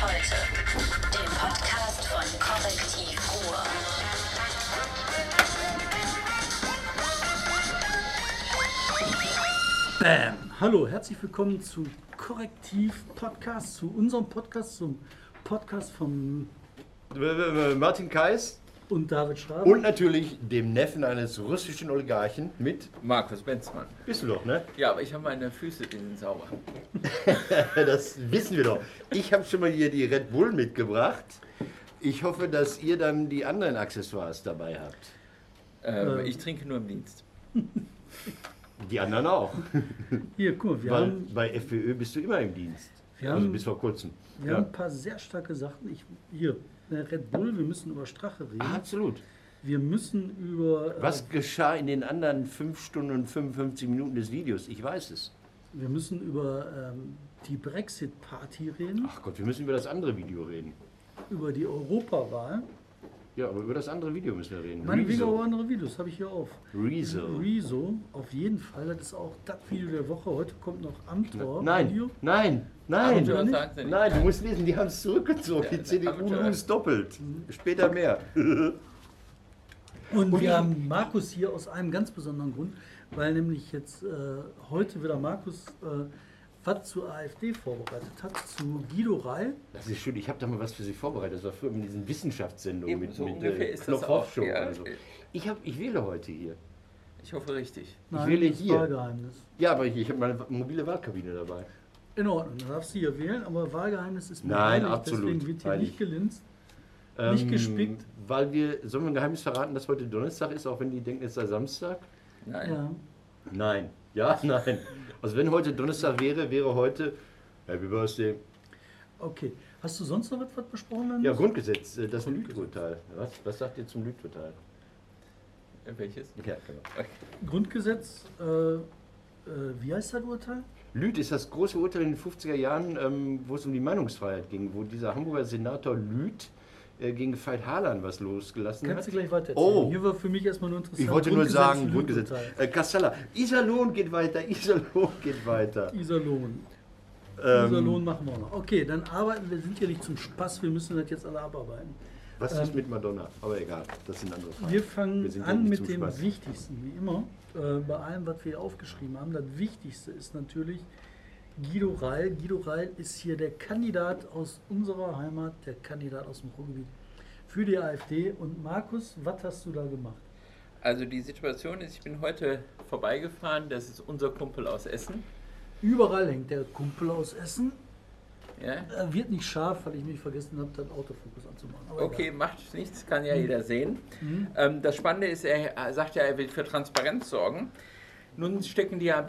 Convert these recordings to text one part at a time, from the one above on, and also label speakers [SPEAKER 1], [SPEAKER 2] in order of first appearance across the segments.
[SPEAKER 1] heute, dem Podcast von Korrektiv Ruhr.
[SPEAKER 2] Bam! Hallo, herzlich willkommen zu Korrektiv Podcast, zu unserem Podcast, zum Podcast von
[SPEAKER 3] Martin Kais
[SPEAKER 2] und David Schrader.
[SPEAKER 3] und natürlich dem Neffen eines russischen Oligarchen mit.
[SPEAKER 4] Markus Benzmann.
[SPEAKER 3] Bist du doch, ne?
[SPEAKER 4] Ja, aber ich habe meine Füße die sind sauber.
[SPEAKER 3] Das wissen wir doch. Ich habe schon mal hier die Red Bull mitgebracht. Ich hoffe, dass ihr dann die anderen Accessoires dabei habt.
[SPEAKER 4] Ähm,
[SPEAKER 2] Ähm.
[SPEAKER 4] Ich trinke nur im Dienst.
[SPEAKER 3] Die anderen auch.
[SPEAKER 2] Hier, guck mal, wir,
[SPEAKER 3] Weil
[SPEAKER 2] haben,
[SPEAKER 3] bei FPÖ bist du immer im Dienst.
[SPEAKER 2] Wir
[SPEAKER 3] also
[SPEAKER 2] haben-
[SPEAKER 3] bis vor kurzem.
[SPEAKER 2] wir haben ein paar sehr starke Sachen. Ich, hier, Red Bull, wir müssen über Strache reden.
[SPEAKER 3] Absolut.
[SPEAKER 2] Wir müssen über. äh,
[SPEAKER 3] Was geschah in den anderen 5 Stunden und 55 Minuten des Videos? Ich weiß es.
[SPEAKER 2] Wir müssen über ähm, die Brexit-Party reden,
[SPEAKER 3] Ach Gott, wir müssen über das andere Video reden.
[SPEAKER 2] über die Europawahl.
[SPEAKER 3] Ja, aber über das andere Video müssen wir reden.
[SPEAKER 2] Meinetwegen auch
[SPEAKER 3] Rezo.
[SPEAKER 2] andere Videos, habe ich hier auf.
[SPEAKER 3] Rezo.
[SPEAKER 2] Rezo, auf jeden Fall. Das ist auch das Video der Woche. Heute kommt noch Amtor.
[SPEAKER 3] Nein,
[SPEAKER 2] Video.
[SPEAKER 3] nein, nein.
[SPEAKER 2] Nicht.
[SPEAKER 3] Nein, du musst lesen, die haben es zurückgezogen.
[SPEAKER 4] Ja,
[SPEAKER 3] Die CDU lose doppelt. Später mehr.
[SPEAKER 2] Und
[SPEAKER 3] Und
[SPEAKER 2] wir haben Markus hier aus einem ganz besonderen Grund, weil nämlich jetzt äh, heute wieder Markus äh, was zur AfD vorbereitet hat, zu Guido Reil.
[SPEAKER 3] Das ist schön, ich habe da mal was für Sie vorbereitet. Das war früher mit diesen Wissenschaftssendungen
[SPEAKER 4] Eben,
[SPEAKER 3] mit,
[SPEAKER 4] so
[SPEAKER 3] mit äh,
[SPEAKER 4] ist das
[SPEAKER 3] Knopf-Auf-Show
[SPEAKER 4] auch, ja.
[SPEAKER 3] so. Ich, hab, ich wähle heute hier.
[SPEAKER 4] Ich hoffe richtig.
[SPEAKER 3] wähle
[SPEAKER 2] das
[SPEAKER 3] hier.
[SPEAKER 2] Wahlgeheimnis.
[SPEAKER 3] Ja, aber ich, ich habe meine mobile Wahlkabine dabei.
[SPEAKER 2] In Ordnung, dann darfst du hier wählen, aber Wahlgeheimnis ist mir
[SPEAKER 3] Nein,
[SPEAKER 2] heilig,
[SPEAKER 3] absolut
[SPEAKER 2] deswegen wird hier
[SPEAKER 3] heilig.
[SPEAKER 2] nicht gelinst. Nicht gespickt.
[SPEAKER 3] Weil wir, sollen wir ein Geheimnis verraten, dass heute Donnerstag ist, auch wenn die denken, es sei Samstag?
[SPEAKER 4] Nein.
[SPEAKER 2] Ja.
[SPEAKER 3] Nein. Ja, nein. Also wenn heute Donnerstag wäre, wäre heute Happy Birthday.
[SPEAKER 2] Okay. Hast du sonst noch etwas besprochen?
[SPEAKER 3] Ja, Grundgesetz, äh, das Lügurteil. Was, was sagt ihr zum Lügurteil?
[SPEAKER 4] Äh, Welches?
[SPEAKER 3] Ja, genau.
[SPEAKER 2] Grundgesetz, äh, äh, wie heißt das Urteil?
[SPEAKER 3] Lüth ist das große Urteil in den 50er Jahren, ähm, wo es um die Meinungsfreiheit ging, wo dieser Hamburger Senator Lüth äh, gegen Veit Harlan was losgelassen
[SPEAKER 2] Kannst
[SPEAKER 3] hat.
[SPEAKER 2] du gleich weiter
[SPEAKER 3] Oh.
[SPEAKER 2] Hier war für mich erstmal nur interessant.
[SPEAKER 3] Ich wollte nur sagen, Grundgesetz. Äh, Castella, Iserlohn geht weiter, Iserlohn geht weiter.
[SPEAKER 2] Iserlohn.
[SPEAKER 3] Ähm,
[SPEAKER 2] Iserlohn machen wir auch noch. Okay, dann arbeiten wir, sind ja nicht zum Spaß, wir müssen das jetzt alle abarbeiten.
[SPEAKER 3] Was
[SPEAKER 2] Ähm,
[SPEAKER 3] ist mit Madonna? Aber egal, das sind andere Fragen.
[SPEAKER 2] Wir fangen
[SPEAKER 3] Wir
[SPEAKER 2] an mit dem
[SPEAKER 3] Spaß.
[SPEAKER 2] Wichtigsten, wie immer. Äh, bei allem, was wir hier aufgeschrieben haben. Das Wichtigste ist natürlich Guido Reil. Guido Reil ist hier der Kandidat aus unserer Heimat, der Kandidat aus dem Ruhrgebiet für die AfD. Und Markus, was hast du da gemacht?
[SPEAKER 4] Also die Situation ist, ich bin heute vorbeigefahren, das ist unser Kumpel aus Essen.
[SPEAKER 2] Überall hängt der Kumpel aus Essen.
[SPEAKER 4] Ja?
[SPEAKER 2] Er wird nicht scharf, weil ich mich vergessen habe, den Autofokus anzumachen. Aber
[SPEAKER 4] Okay,
[SPEAKER 2] egal.
[SPEAKER 4] macht nichts, kann ja jeder sehen.
[SPEAKER 2] Mhm.
[SPEAKER 4] Ähm, das Spannende ist, er sagt ja, er will für Transparenz sorgen. Nun stecken die ja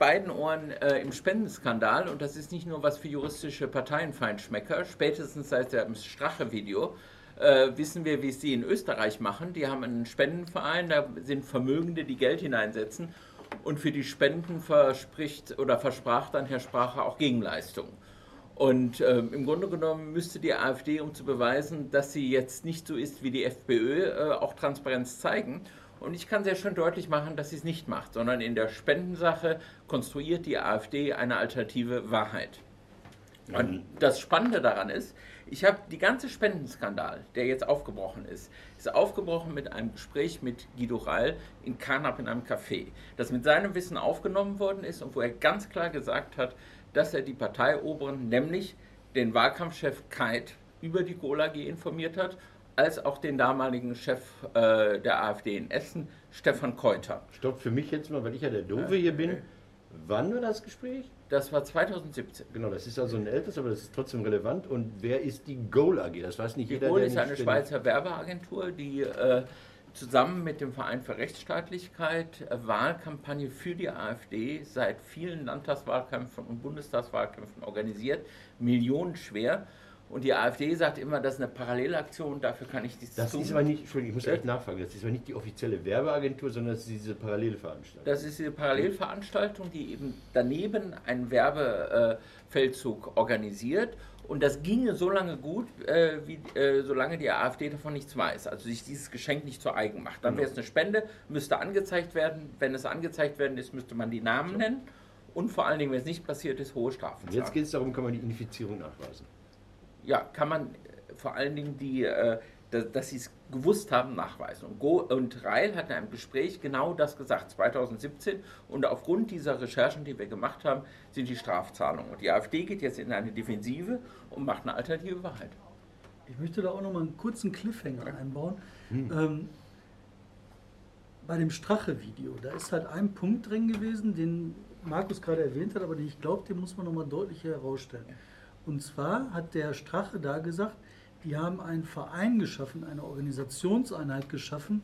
[SPEAKER 4] beiden Ohren äh, im Spendenskandal und das ist nicht nur was für juristische Parteienfeinschmecker. Spätestens seit dem Strache-Video äh, wissen wir, wie es die in Österreich machen. Die haben einen Spendenverein, da sind Vermögende, die Geld hineinsetzen und für die Spenden verspricht oder versprach dann Herr Sprache auch Gegenleistungen. Und ähm, im Grunde genommen müsste die AfD, um zu beweisen, dass sie jetzt nicht so ist wie die FPÖ, äh, auch Transparenz zeigen. Und ich kann sehr schön deutlich machen, dass sie es nicht macht, sondern in der Spendensache konstruiert die AfD eine alternative Wahrheit. Und das Spannende daran ist, ich habe die ganze Spendenskandal, der jetzt aufgebrochen ist, ist aufgebrochen mit einem Gespräch mit Guido Reil in Karnap in einem Café, das mit seinem Wissen aufgenommen worden ist und wo er ganz klar gesagt hat, dass er die Parteioberen, nämlich den Wahlkampfchef Keit, über die Gola AG informiert hat, als auch den damaligen Chef äh, der AfD in Essen, Stefan Keuter.
[SPEAKER 3] Stopp für mich jetzt mal, weil ich ja der Doofe hier bin. Wann war das Gespräch?
[SPEAKER 4] Das war 2017.
[SPEAKER 3] Genau, das ist also ein älteres, aber das ist trotzdem relevant. Und wer ist die Goal AG? Das weiß nicht
[SPEAKER 4] Die
[SPEAKER 3] jeder.
[SPEAKER 4] Goal
[SPEAKER 3] der
[SPEAKER 4] ist eine Schweizer Werbeagentur, die äh, zusammen mit dem Verein für Rechtsstaatlichkeit äh, Wahlkampagne für die AfD seit vielen Landtagswahlkämpfen und Bundestagswahlkämpfen organisiert, millionenschwer. Und die AfD sagt immer, das ist eine Parallelaktion, dafür kann ich nichts
[SPEAKER 3] Das
[SPEAKER 4] tun.
[SPEAKER 3] ist aber nicht, Entschuldigung, ich muss echt nachfragen, das ist aber nicht die offizielle Werbeagentur, sondern das ist diese parallele Veranstaltung.
[SPEAKER 4] Das ist diese Parallelveranstaltung, die eben daneben einen Werbefeldzug organisiert. Und das ginge so lange gut, äh, wie, äh, solange die AfD davon nichts weiß. Also sich dieses Geschenk nicht zu eigen macht. Dann wäre es eine Spende, müsste angezeigt werden. Wenn es angezeigt werden ist, müsste man die Namen nennen. Und vor allen Dingen, wenn es nicht passiert ist, hohe Strafen
[SPEAKER 3] jetzt geht es darum, kann man die Infizierung nachweisen.
[SPEAKER 4] Ja, kann man äh, vor allen Dingen die, äh, da- dass sie es gewusst haben, nachweisen. Und, Go und Reil hat in einem Gespräch genau das gesagt, 2017. Und aufgrund dieser Recherchen, die wir gemacht haben, sind die Strafzahlungen. Und die AfD geht jetzt in eine Defensive und macht eine alternative Wahrheit.
[SPEAKER 2] Ich möchte da auch noch mal einen kurzen Cliffhanger einbauen. Ähm, bei dem Strache-Video, da ist halt ein Punkt drin gewesen, den Markus gerade erwähnt hat, aber den ich glaube, den muss man noch mal deutlicher herausstellen. Und zwar hat der Strache da gesagt, die haben einen Verein geschaffen, eine Organisationseinheit geschaffen,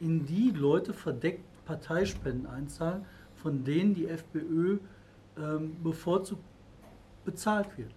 [SPEAKER 2] in die Leute verdeckt Parteispenden einzahlen, von denen die FPÖ ähm, bevorzugt bezahlt wird.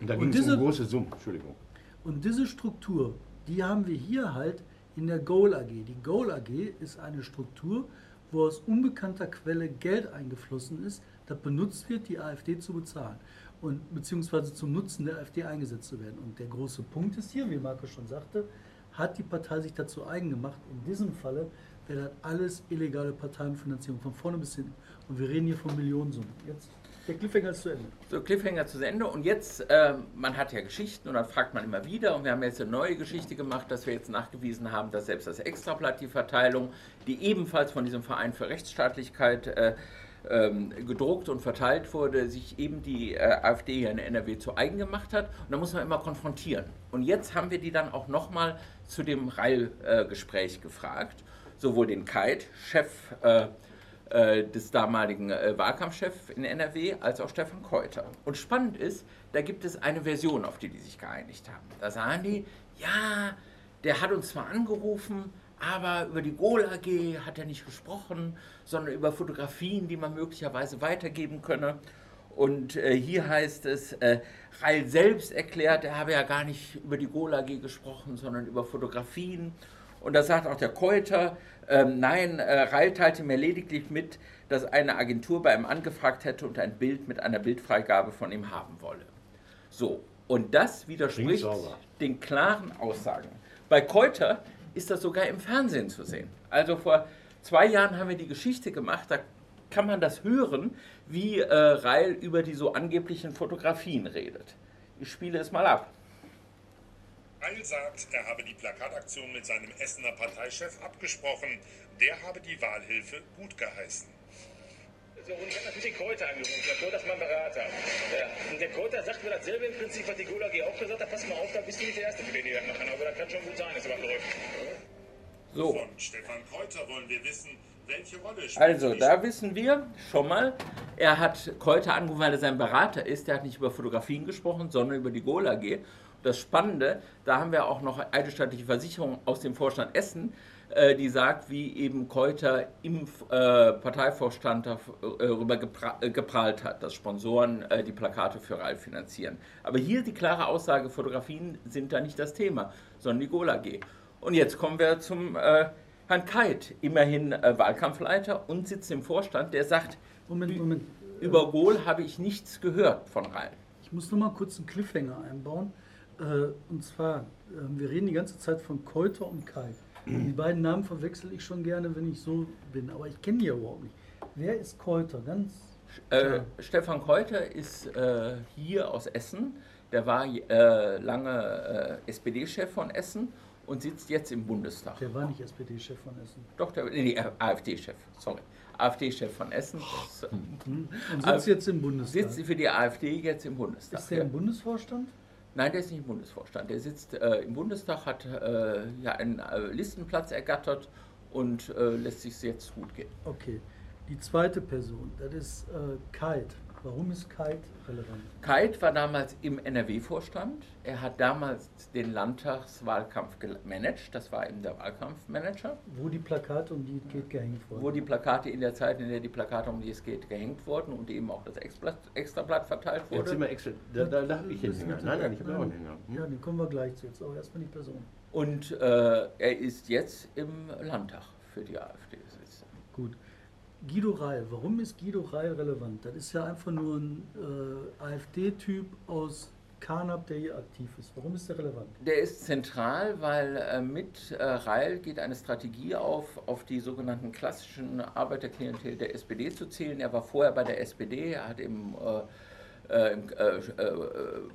[SPEAKER 3] Und da ging es
[SPEAKER 2] diese-
[SPEAKER 3] um große Summen, Entschuldigung.
[SPEAKER 2] Und diese Struktur, die haben wir hier halt in der Goal AG. Die Goal AG ist eine Struktur, wo aus unbekannter Quelle Geld eingeflossen ist, das benutzt wird, die AfD zu bezahlen und beziehungsweise zum Nutzen der AfD eingesetzt zu werden. Und der große Punkt ist hier, wie Marco schon sagte, hat die Partei sich dazu eigen gemacht. In diesem Falle wäre das alles illegale Parteienfinanzierung von vorne bis hinten. Und wir reden hier von Millionensummen. Jetzt, der Cliffhanger ist zu Ende.
[SPEAKER 4] So, Cliffhanger zu Ende. Und jetzt, ähm, man hat ja Geschichten und dann fragt man immer wieder. Und wir haben jetzt eine neue Geschichte gemacht, dass wir jetzt nachgewiesen haben, dass selbst das Extrablatt die Verteilung, die ebenfalls von diesem Verein für Rechtsstaatlichkeit äh, ähm, gedruckt und verteilt wurde, sich eben die äh, AfD hier in NRW zu eigen gemacht hat. Und da muss man immer konfrontieren. Und jetzt haben wir die dann auch nochmal zu dem Reil-Gespräch gefragt. Sowohl den Keit, Chef äh, äh, des damaligen äh, Wahlkampfchefs in NRW, als auch Stefan Keuter. Und spannend ist, da gibt es eine Version, auf die die sich geeinigt haben. Da sagen die, ja, der hat uns zwar angerufen, aber über die Goal AG hat er nicht gesprochen, sondern über Fotografien, die man möglicherweise weitergeben könne. Und äh, hier heißt es, äh, Reil selbst erklärt, er habe ja gar nicht über die Goal AG gesprochen, sondern über Fotografien. Und da sagt auch der Keuter, ähm, nein, äh, Reil teilte mir lediglich mit, dass eine Agentur bei ihm angefragt hätte und ein Bild mit einer Bildfreigabe von ihm haben wolle. So, und das widerspricht den klaren Aussagen. Bei Keuter ist das sogar im Fernsehen zu sehen. Also vor zwei Jahren haben wir die Geschichte gemacht, da kann man das hören, wie äh, Reil über die so angeblichen Fotografien redet. Ich spiele es mal ab.
[SPEAKER 5] Heil sagt, er habe die Plakataktion mit seinem Essener Parteichef abgesprochen. Der habe die Wahlhilfe gut geheißen.
[SPEAKER 6] So, und ich habe natürlich den Kräuter angerufen. Der Kräuter ist mein Berater. Ja. Und der Kräuter sagt mir dasselbe im Prinzip, was die Gulag auch gesagt hat. Pass mal auf, da bist du nicht der Erste, für den die das machen. Aber das kann schon gut sein, dass was läuft.
[SPEAKER 4] So.
[SPEAKER 5] Von Stefan Kräuter wollen wir wissen, welche Rolle spielt
[SPEAKER 4] Also, da wissen wir schon mal, er hat Keuter angerufen, weil er sein Berater ist. Der hat nicht über Fotografien gesprochen, sondern über die Gola AG. Das Spannende, da haben wir auch noch eidesstattliche Versicherung aus dem Vorstand Essen, die sagt, wie eben Keuter im äh, Parteivorstand darüber äh, geprahlt hat, dass Sponsoren äh, die Plakate für Ralf finanzieren. Aber hier die klare Aussage, Fotografien sind da nicht das Thema, sondern die Gola AG. Und jetzt kommen wir zum äh, Herrn Keit, immerhin äh, Wahlkampfleiter und sitzt im Vorstand, der sagt,
[SPEAKER 2] Moment, Moment.
[SPEAKER 4] über Gohl habe ich nichts gehört von Rhein.
[SPEAKER 2] Ich muss noch mal kurz einen Cliffhanger einbauen. Äh, und zwar, äh, wir reden die ganze Zeit von Keuter und Kai. Die beiden Namen verwechsel ich schon gerne, wenn ich so bin. Aber ich kenne die ja überhaupt nicht. Wer ist Keuter? Ganz
[SPEAKER 4] Äh. Stefan Keuter ist äh, hier aus Essen. Der war äh, lange äh, SPD-Chef von Essen und sitzt jetzt im Bundestag.
[SPEAKER 2] Der war nicht SPD-Chef von Essen.
[SPEAKER 4] Doch, der, nee, AfD-Chef, sorry. AfD-Chef von Essen. Äh,
[SPEAKER 2] Und sitzt jetzt im Bundestag.
[SPEAKER 4] sitzt für die AfD jetzt im Bundestag.
[SPEAKER 2] ist der im Bundesvorstand?
[SPEAKER 4] Nein, der ist nicht im Bundesvorstand. Der sitzt äh, im Bundestag, hat äh, ja einen äh, Listenplatz ergattert und äh, lässt sich jetzt gut gehen.
[SPEAKER 2] Okay. Die zweite Person, das ist äh, Kite. Warum ist Kite relevant?
[SPEAKER 4] Keit war damals im NRW-Vorstand. Er hat damals den Landtagswahlkampf gemanagt. Das war eben der Wahlkampfmanager,
[SPEAKER 2] Wo die Plakate, um die es geht, gehängt wurden.
[SPEAKER 4] wo die Plakate in der Zeit, in der die Plakate, um die es geht, gehängt wurden und eben auch das Extrablatt, Extrablatt verteilt
[SPEAKER 3] Jetzt sind
[SPEAKER 4] wurde.
[SPEAKER 3] wir extra. Da, da, da habe ich jetzt einen Hänger. Nein, nein, ich habe auch einen Hänger. Hm?
[SPEAKER 2] Ja, den kommen wir gleich zu. Jetzt aber erstmal die Person.
[SPEAKER 4] Und äh, er ist jetzt im Landtag für die AfD.
[SPEAKER 2] Guido Reil, warum ist Guido Reil relevant? Das ist ja einfach nur ein äh, AfD-Typ aus Karnap, der hier aktiv ist. Warum ist der relevant?
[SPEAKER 4] Der ist zentral, weil äh, mit äh, Reil geht eine Strategie auf, auf die sogenannten klassischen Arbeiterklientel der SPD zu zählen. Er war vorher bei der SPD, er hat im äh, im- äh, äh,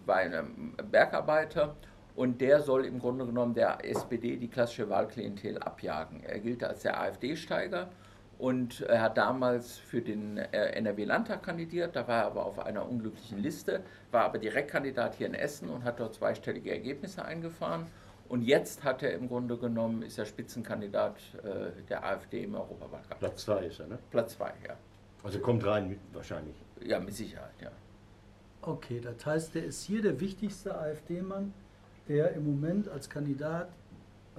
[SPEAKER 4] bei einem Bergarbeiter und der soll im Grunde genommen der SPD die klassische Wahlklientel abjagen. Er gilt als der AfD-Steiger und er hat damals für den äh, NRW-Landtag kandidiert, da war er aber auf einer unglücklichen Liste, war aber Direktkandidat hier in Essen und hat dort zweistellige Ergebnisse eingefahren. Und jetzt hat er im Grunde genommen, ist er Spitzenkandidat äh, der AfD im Europawahlkampf.
[SPEAKER 3] Platz 2 ist er, ne?
[SPEAKER 4] Platz zwei, ja.
[SPEAKER 3] Also kommt rein mit, wahrscheinlich.
[SPEAKER 4] Ja, mit Sicherheit, ja.
[SPEAKER 2] Okay, das heißt, der ist hier der wichtigste AfD-Mann, der im Moment als Kandidat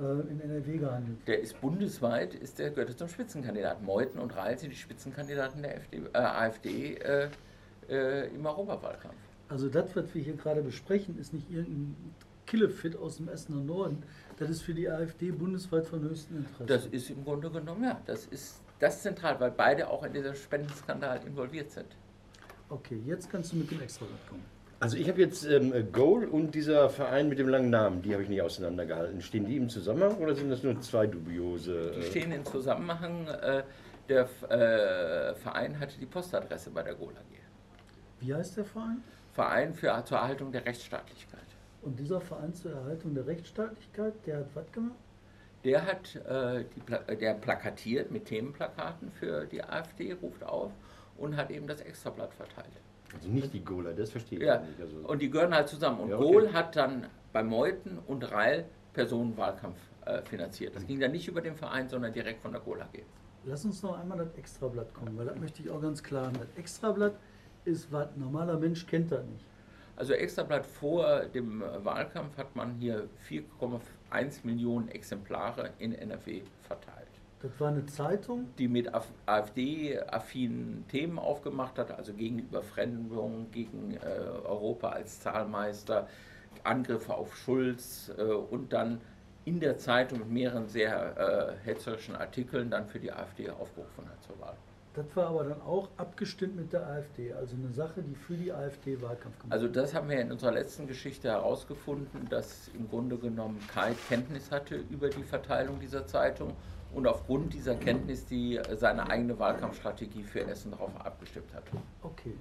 [SPEAKER 2] in NRW gehandelt.
[SPEAKER 4] Der ist bundesweit, ist der, gehört zum Spitzenkandidaten. Meuthen und Reil sind die Spitzenkandidaten der FD, äh, AfD äh, äh, im Europawahlkampf.
[SPEAKER 2] Also das, was wir hier gerade besprechen, ist nicht irgendein Killefit aus dem Essener Norden. Das ist für die AfD bundesweit von höchstem Interesse.
[SPEAKER 4] Das ist im Grunde genommen, ja, das ist das zentral, weil beide auch in diesem Spendenskandal involviert sind.
[SPEAKER 2] okay, jetzt kannst du mit dem Extrablatt kommen.
[SPEAKER 3] Also ich habe jetzt ähm, Goal und dieser Verein mit dem langen Namen, die habe ich nicht auseinandergehalten. Stehen die im Zusammenhang oder sind das nur zwei dubiose?
[SPEAKER 4] Die
[SPEAKER 3] äh,
[SPEAKER 4] stehen im Zusammenhang, äh, der äh, Verein hatte die Postadresse bei der GOL AG.
[SPEAKER 2] Wie heißt der Verein?
[SPEAKER 4] Verein für, zur Erhaltung der Rechtsstaatlichkeit.
[SPEAKER 2] Und dieser Verein zur Erhaltung der Rechtsstaatlichkeit, der hat was gemacht?
[SPEAKER 4] Der hat äh, die Pla der plakatiert mit Themenplakaten für die AfD, ruft auf und hat eben das Extrablatt verteilt.
[SPEAKER 3] Also nicht die Gola, das verstehe ich
[SPEAKER 4] Ja,
[SPEAKER 3] nicht. Also,
[SPEAKER 4] und die gehören halt zusammen. Und
[SPEAKER 3] Ja, okay.
[SPEAKER 4] Kohl hat dann bei Meuthen und Reil Personenwahlkampf äh, finanziert. Das ging dann nicht über den Verein, sondern direkt von der Kohl AG.
[SPEAKER 2] Lass uns noch einmal das Extrablatt kommen, weil das möchte ich auch ganz klar haben. Das Extrablatt ist was, ein normaler Mensch kennt das nicht.
[SPEAKER 4] Also Extrablatt vor dem Wahlkampf hat man hier 4,1 Millionen Exemplare in NRW verteilt.
[SPEAKER 2] Das war eine Zeitung,
[SPEAKER 4] die mit Af- AfD-affinen Themen aufgemacht hat, also gegen Überfremdung, gegen äh, Europa als Zahlmeister, Angriffe auf Schulz äh, und dann in der Zeitung mit mehreren sehr äh, hetzerischen Artikeln dann für die AfD aufgerufen hat zur Wahl.
[SPEAKER 2] das war aber dann auch abgestimmt mit der AfD. Also eine Sache, die für die AfD Wahlkampf gemacht
[SPEAKER 4] Also das haben wir in unserer letzten Geschichte herausgefunden, dass im Grunde genommen Kai Kenntnis hatte über die Verteilung dieser Zeitung und aufgrund dieser Kenntnis die seine eigene Wahlkampfstrategie für Essen darauf abgestimmt hat.
[SPEAKER 2] Okay.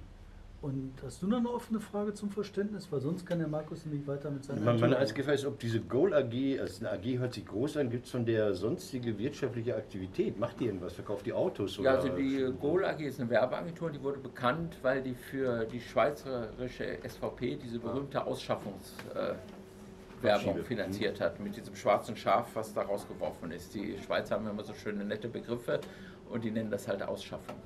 [SPEAKER 2] Und hast du noch eine offene Frage zum Verständnis? Weil sonst kann der Markus nämlich weiter mit seiner
[SPEAKER 3] Meine meine einzige Frage ist, ob diese Goal AG, also eine AG hört sich groß an, gibt es von der sonstige wirtschaftliche Aktivität? Macht die irgendwas? Verkauft die Autos?
[SPEAKER 4] Ja, also die Goal AG ist eine Werbeagentur, die wurde bekannt, weil die für die schweizerische SVP diese berühmte Ausschaffungswerbung äh, Werbung finanziert hat, mit diesem schwarzen Schaf, was da rausgeworfen ist. Die Schweizer haben immer so schöne, nette Begriffe und die nennen das halt Ausschaffung.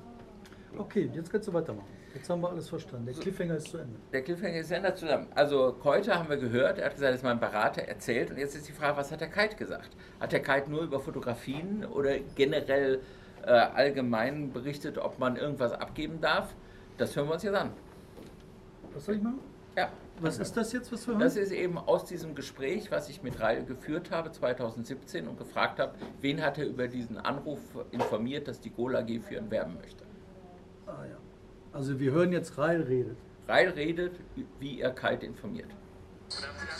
[SPEAKER 2] Okay, jetzt kannst du weitermachen. Jetzt haben wir alles verstanden. Der Cliffhanger ist zu Ende.
[SPEAKER 4] Der Cliffhanger ist ja zusammen. Also Keuter haben wir gehört, er hat gesagt, das ist mein Berater erzählt und jetzt ist die Frage, was hat der Kite gesagt? Hat der Kite nur über Fotografien oder generell äh, allgemein berichtet, ob man irgendwas abgeben darf? Das hören wir uns jetzt an.
[SPEAKER 2] Was soll ich machen?
[SPEAKER 4] Ja.
[SPEAKER 2] Was ist das jetzt, was wir hören?
[SPEAKER 4] Das ist eben aus diesem Gespräch, was ich mit Rail geführt habe 2017 und gefragt habe, wen hat er über diesen Anruf informiert, dass die Gola AG für ihn werben möchte.
[SPEAKER 2] ah, ja. Also wir hören jetzt Reil redet.
[SPEAKER 4] Rail redet, wie er Kite informiert.
[SPEAKER 6] Und haben Sie nach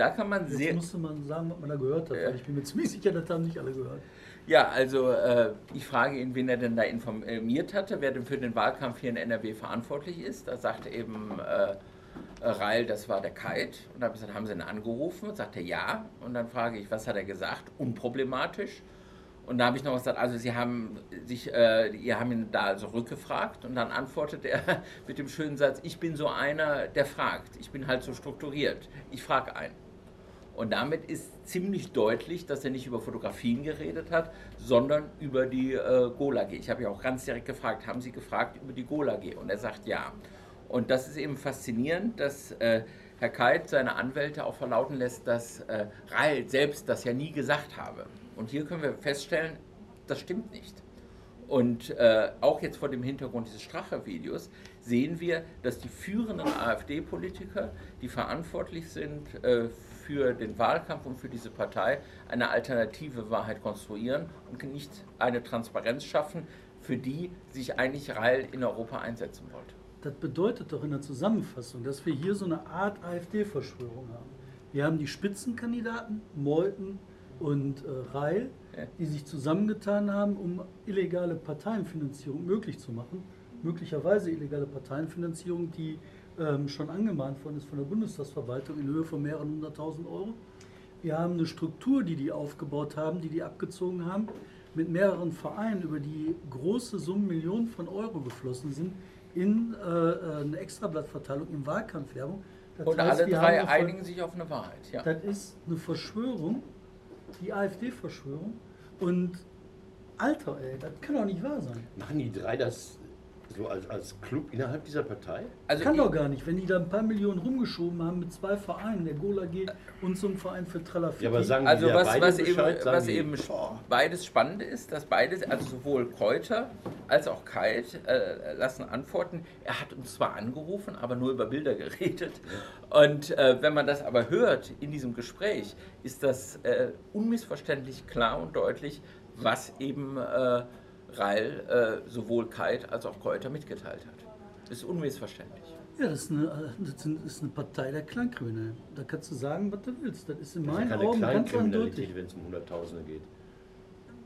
[SPEAKER 6] da
[SPEAKER 4] kann man
[SPEAKER 2] Jetzt
[SPEAKER 4] sehr.
[SPEAKER 2] musste man sagen, was man da gehört hat. Weil ich bin mir ziemlich sicher, das haben nicht alle gehört.
[SPEAKER 4] Ja, also äh, ich frage ihn, wen er denn da informiert hatte, wer denn für den Wahlkampf hier in NRW verantwortlich ist. Da sagte eben äh, Reil, das war der Kite. Und da habe ich gesagt, haben Sie ihn angerufen? Und sagte ja. Und dann frage ich, was hat er gesagt? Unproblematisch. Und da habe ich noch gesagt, also Sie haben sich, äh, ihr haben ihn da also rückgefragt und dann antwortet er mit dem schönen Satz, ich bin so einer, der fragt. Ich bin halt so strukturiert. Ich frage einen. Und damit ist ziemlich deutlich, dass er nicht über Fotografien geredet hat, sondern über die äh, GOLAG. Ich habe ja auch ganz direkt gefragt, haben Sie gefragt über die GOLAG? Und er sagt ja. Und das ist eben faszinierend, dass äh, Herr Kalt seine Anwälte auch verlauten lässt, dass äh, Reil selbst das ja nie gesagt habe. Und hier können wir feststellen, das stimmt nicht. Und äh, auch jetzt vor dem Hintergrund dieses Strache-Videos sehen wir, dass die führenden AfD-Politiker, die verantwortlich sind äh, für den Wahlkampf und für diese Partei, eine alternative Wahrheit konstruieren und nicht eine Transparenz schaffen, für die sich eigentlich Reil in Europa einsetzen wollte.
[SPEAKER 2] Das bedeutet doch in der Zusammenfassung, dass wir hier so eine Art AfD-Verschwörung haben. Wir haben die Spitzenkandidaten, Meuthen und äh, Reil, die sich zusammengetan haben, um illegale Parteienfinanzierung möglich zu machen. Möglicherweise illegale Parteienfinanzierung, die ähm, schon angemahnt worden ist von der Bundestagsverwaltung in Höhe von mehreren hunderttausend Euro. Wir haben eine Struktur, die die aufgebaut haben, die die abgezogen haben, mit mehreren Vereinen, über die große Summen, Millionen von Euro geflossen sind, in äh, äh, eine Extrablattverteilung, in Wahlkampfwerbung. Das
[SPEAKER 4] Und
[SPEAKER 2] heißt,
[SPEAKER 4] alle drei einigen sich auf eine Wahrheit. Ja.
[SPEAKER 2] Das ist eine Verschwörung, die AfD-Verschwörung. Und Alter, ey, das kann doch nicht wahr sein.
[SPEAKER 3] Machen die drei das so als, als Club innerhalb dieser Partei?
[SPEAKER 4] Also
[SPEAKER 2] kann doch gar nicht, wenn die da ein paar Millionen rumgeschoben haben mit zwei Vereinen, der Gola G und so einem Verein für Tralafiti.
[SPEAKER 3] Ja, aber sagen
[SPEAKER 4] Also
[SPEAKER 3] die ja
[SPEAKER 4] was,
[SPEAKER 3] beide
[SPEAKER 4] was, eben, was
[SPEAKER 3] die,
[SPEAKER 4] eben
[SPEAKER 3] boah,
[SPEAKER 4] beides spannend ist, dass beides, also sowohl Kräuter als auch Kalt äh, lassen antworten. Er hat uns zwar angerufen, aber nur über Bilder geredet. Und äh, wenn man das aber hört in diesem Gespräch, ist das äh, unmissverständlich klar und deutlich, was eben äh, Reil äh, sowohl Kalt als auch Kräuter mitgeteilt hat. Ist unmissverständlich.
[SPEAKER 2] Ja, das ist, eine, das ist eine Partei der Kleinkriminellen. Da kannst du sagen, was du willst. Das ist in
[SPEAKER 3] das ist ja
[SPEAKER 2] meinen
[SPEAKER 3] keine
[SPEAKER 2] Augen ganz eindeutig.
[SPEAKER 3] wenn es um Hunderttausende geht.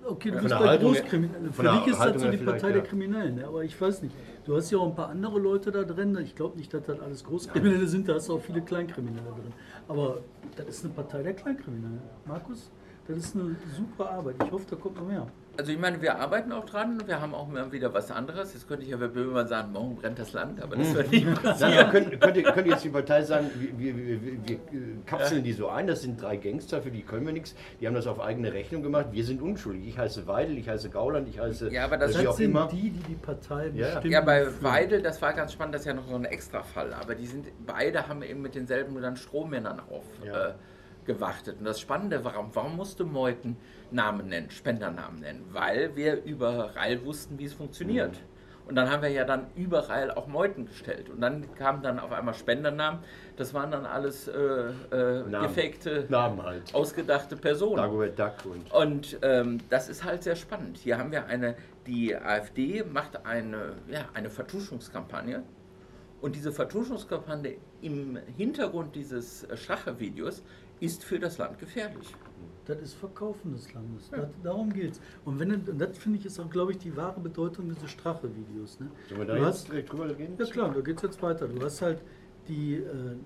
[SPEAKER 2] Okay, du
[SPEAKER 3] Von
[SPEAKER 2] bist
[SPEAKER 3] der
[SPEAKER 2] bei Großkriminellen. Für
[SPEAKER 3] der
[SPEAKER 2] dich ist das so die Partei der
[SPEAKER 3] ja.
[SPEAKER 2] Kriminellen. ne? Aber ich weiß nicht. Du hast ja auch ein paar andere Leute da drin. Ich glaube nicht, dass das alles Großkriminelle sind. Da hast du auch viele Kleinkriminelle drin. Aber das ist eine Partei der Kleinkriminellen. Markus, das ist eine super Arbeit. Ich hoffe, da kommt noch mehr.
[SPEAKER 4] Also ich meine, wir arbeiten auch dran, wir haben auch mal wieder was anderes. Jetzt könnte ich ja bei Böhmermann sagen, morgen brennt das Land, aber das wird nicht passieren.
[SPEAKER 3] dann könnt, könnt, ihr, könnt ihr jetzt die Partei sagen, wir, wir, wir, wir kapseln die so ein, das sind drei Gangster, für die können wir nichts, die haben das auf eigene Rechnung gemacht, wir sind unschuldig. Ich heiße Weidel, ich heiße Gauland, ich heiße
[SPEAKER 4] Ja, aber das
[SPEAKER 2] Das
[SPEAKER 3] auch
[SPEAKER 2] sind
[SPEAKER 3] immer.
[SPEAKER 2] die, die die Partei
[SPEAKER 3] Ja.
[SPEAKER 2] bestimmen.
[SPEAKER 4] Ja, bei. Weidel, das war ganz spannend, das ist ja noch so ein Extrafall, aber die sind, beide haben eben mit denselben dann Strommännern aufgewartet.
[SPEAKER 3] Ja.
[SPEAKER 4] Äh, gewartet. und das Spannende, warum, warum musste Meuthen Namen nennen, Spendernamen nennen? Weil wir über Reil wussten, wie es funktioniert.
[SPEAKER 3] Mhm.
[SPEAKER 4] Und dann haben wir ja dann über Reil auch Meuthen gestellt. Und dann kamen dann auf einmal Spendernamen. Das waren dann alles äh, äh,
[SPEAKER 3] Namen.
[SPEAKER 4] gefakte,
[SPEAKER 3] Namen halt.
[SPEAKER 4] ausgedachte Personen.
[SPEAKER 3] Dagobert Duck und
[SPEAKER 4] Und ähm, das ist halt sehr spannend. Hier haben wir eine, die AfD macht eine, ja, eine Vertuschungskampagne. Und diese Vertuschungskampagne im Hintergrund dieses Strache-Videos ist für das Land gefährlich.
[SPEAKER 2] Das ist Verkaufen des Landes. Das, darum geht's. Und wenn und das finde ich ist auch, glaube ich, die wahre Bedeutung dieses Strache-Videos. Ne?
[SPEAKER 3] Sollen wir da
[SPEAKER 2] Du
[SPEAKER 3] jetzt
[SPEAKER 2] hast-
[SPEAKER 3] direkt drüber gehen?
[SPEAKER 2] Ja klar, da geht es jetzt weiter. Du hast halt die, äh,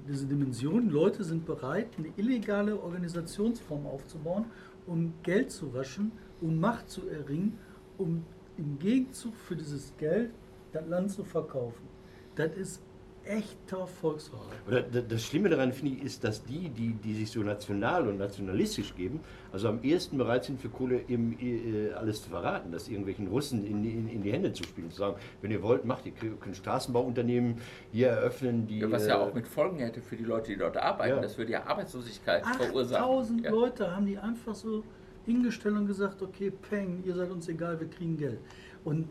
[SPEAKER 2] diese Dimension, Leute sind bereit, eine illegale Organisationsform aufzubauen, um Geld zu waschen, um Macht zu erringen, um im Gegenzug für dieses Geld das Land zu verkaufen. Das ist echter Volksverrat.
[SPEAKER 3] Oder da- das Schlimme daran finde ich, ist, dass die, die, die sich so national und nationalistisch geben, also am ehesten bereit sind, für Kohle eben äh, alles zu verraten, das irgendwelchen Russen in, die- in, in die Hände zu spielen, zu sagen, wenn ihr wollt, macht ihr könnt Straßenbauunternehmen hier eröffnen, die.
[SPEAKER 4] Ja, was ja
[SPEAKER 3] äh,
[SPEAKER 4] auch mit Folgen hätte für die Leute, die dort arbeiten.
[SPEAKER 3] Ja.
[SPEAKER 4] Das würde ja Arbeitslosigkeit verursachen.
[SPEAKER 2] 8000
[SPEAKER 4] Ja.
[SPEAKER 2] Leute haben die einfach so hingestellt und gesagt, okay, Peng, ihr seid uns egal, wir kriegen Geld. Und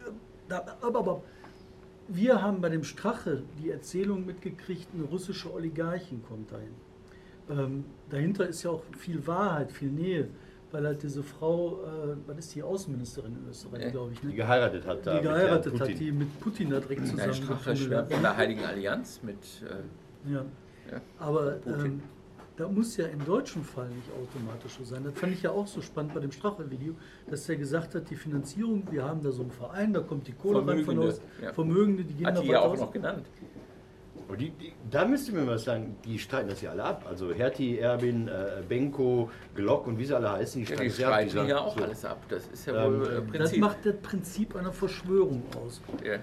[SPEAKER 2] äh, da, aber, aber wir haben bei dem Strache die Erzählung mitgekriegt, eine russische Oligarchin kommt dahin. Ähm, dahinter ist ja auch viel Wahrheit, viel Nähe, weil halt diese Frau, äh, was ist die Außenministerin in Österreich,
[SPEAKER 4] Ja.
[SPEAKER 2] glaube ich,
[SPEAKER 3] die
[SPEAKER 2] ne?
[SPEAKER 3] geheiratet hat. da
[SPEAKER 2] die
[SPEAKER 3] mit
[SPEAKER 2] geheiratet hat,
[SPEAKER 3] Putin.
[SPEAKER 2] die mit Putin da direkt
[SPEAKER 4] Der
[SPEAKER 2] zusammen
[SPEAKER 4] Strache schwärmt von der Heiligen Allianz mit. Äh,
[SPEAKER 2] Ja.
[SPEAKER 4] Ja.
[SPEAKER 2] Aber
[SPEAKER 4] Putin.
[SPEAKER 2] ähm, da muss ja im deutschen Fall nicht automatisch so sein. Das fand ich ja auch so spannend bei dem Strache-Video, dass er gesagt hat, die Finanzierung, wir haben da so einen Verein, da kommt die Kohle rein von
[SPEAKER 4] Vermögende,
[SPEAKER 2] aus,
[SPEAKER 4] ja.
[SPEAKER 2] Vermögende, die gehen
[SPEAKER 4] hat
[SPEAKER 2] da
[SPEAKER 4] die ja auch
[SPEAKER 2] aus.
[SPEAKER 4] noch genannt.
[SPEAKER 3] Und die, die, da müsste mir was sagen, die streiten das ja alle ab. Also Hertie, Erbin, äh, Benko, Glock und wie sie alle heißen, die
[SPEAKER 4] Ja,
[SPEAKER 3] streiten
[SPEAKER 4] die
[SPEAKER 3] das ja ab.
[SPEAKER 4] streiten ja auch
[SPEAKER 3] so.
[SPEAKER 4] alles ab. Das ist ja
[SPEAKER 3] Ähm,
[SPEAKER 4] wohl äh,
[SPEAKER 3] das
[SPEAKER 2] Das
[SPEAKER 4] Prinzip.
[SPEAKER 2] macht das Prinzip einer Verschwörung aus.
[SPEAKER 4] ja.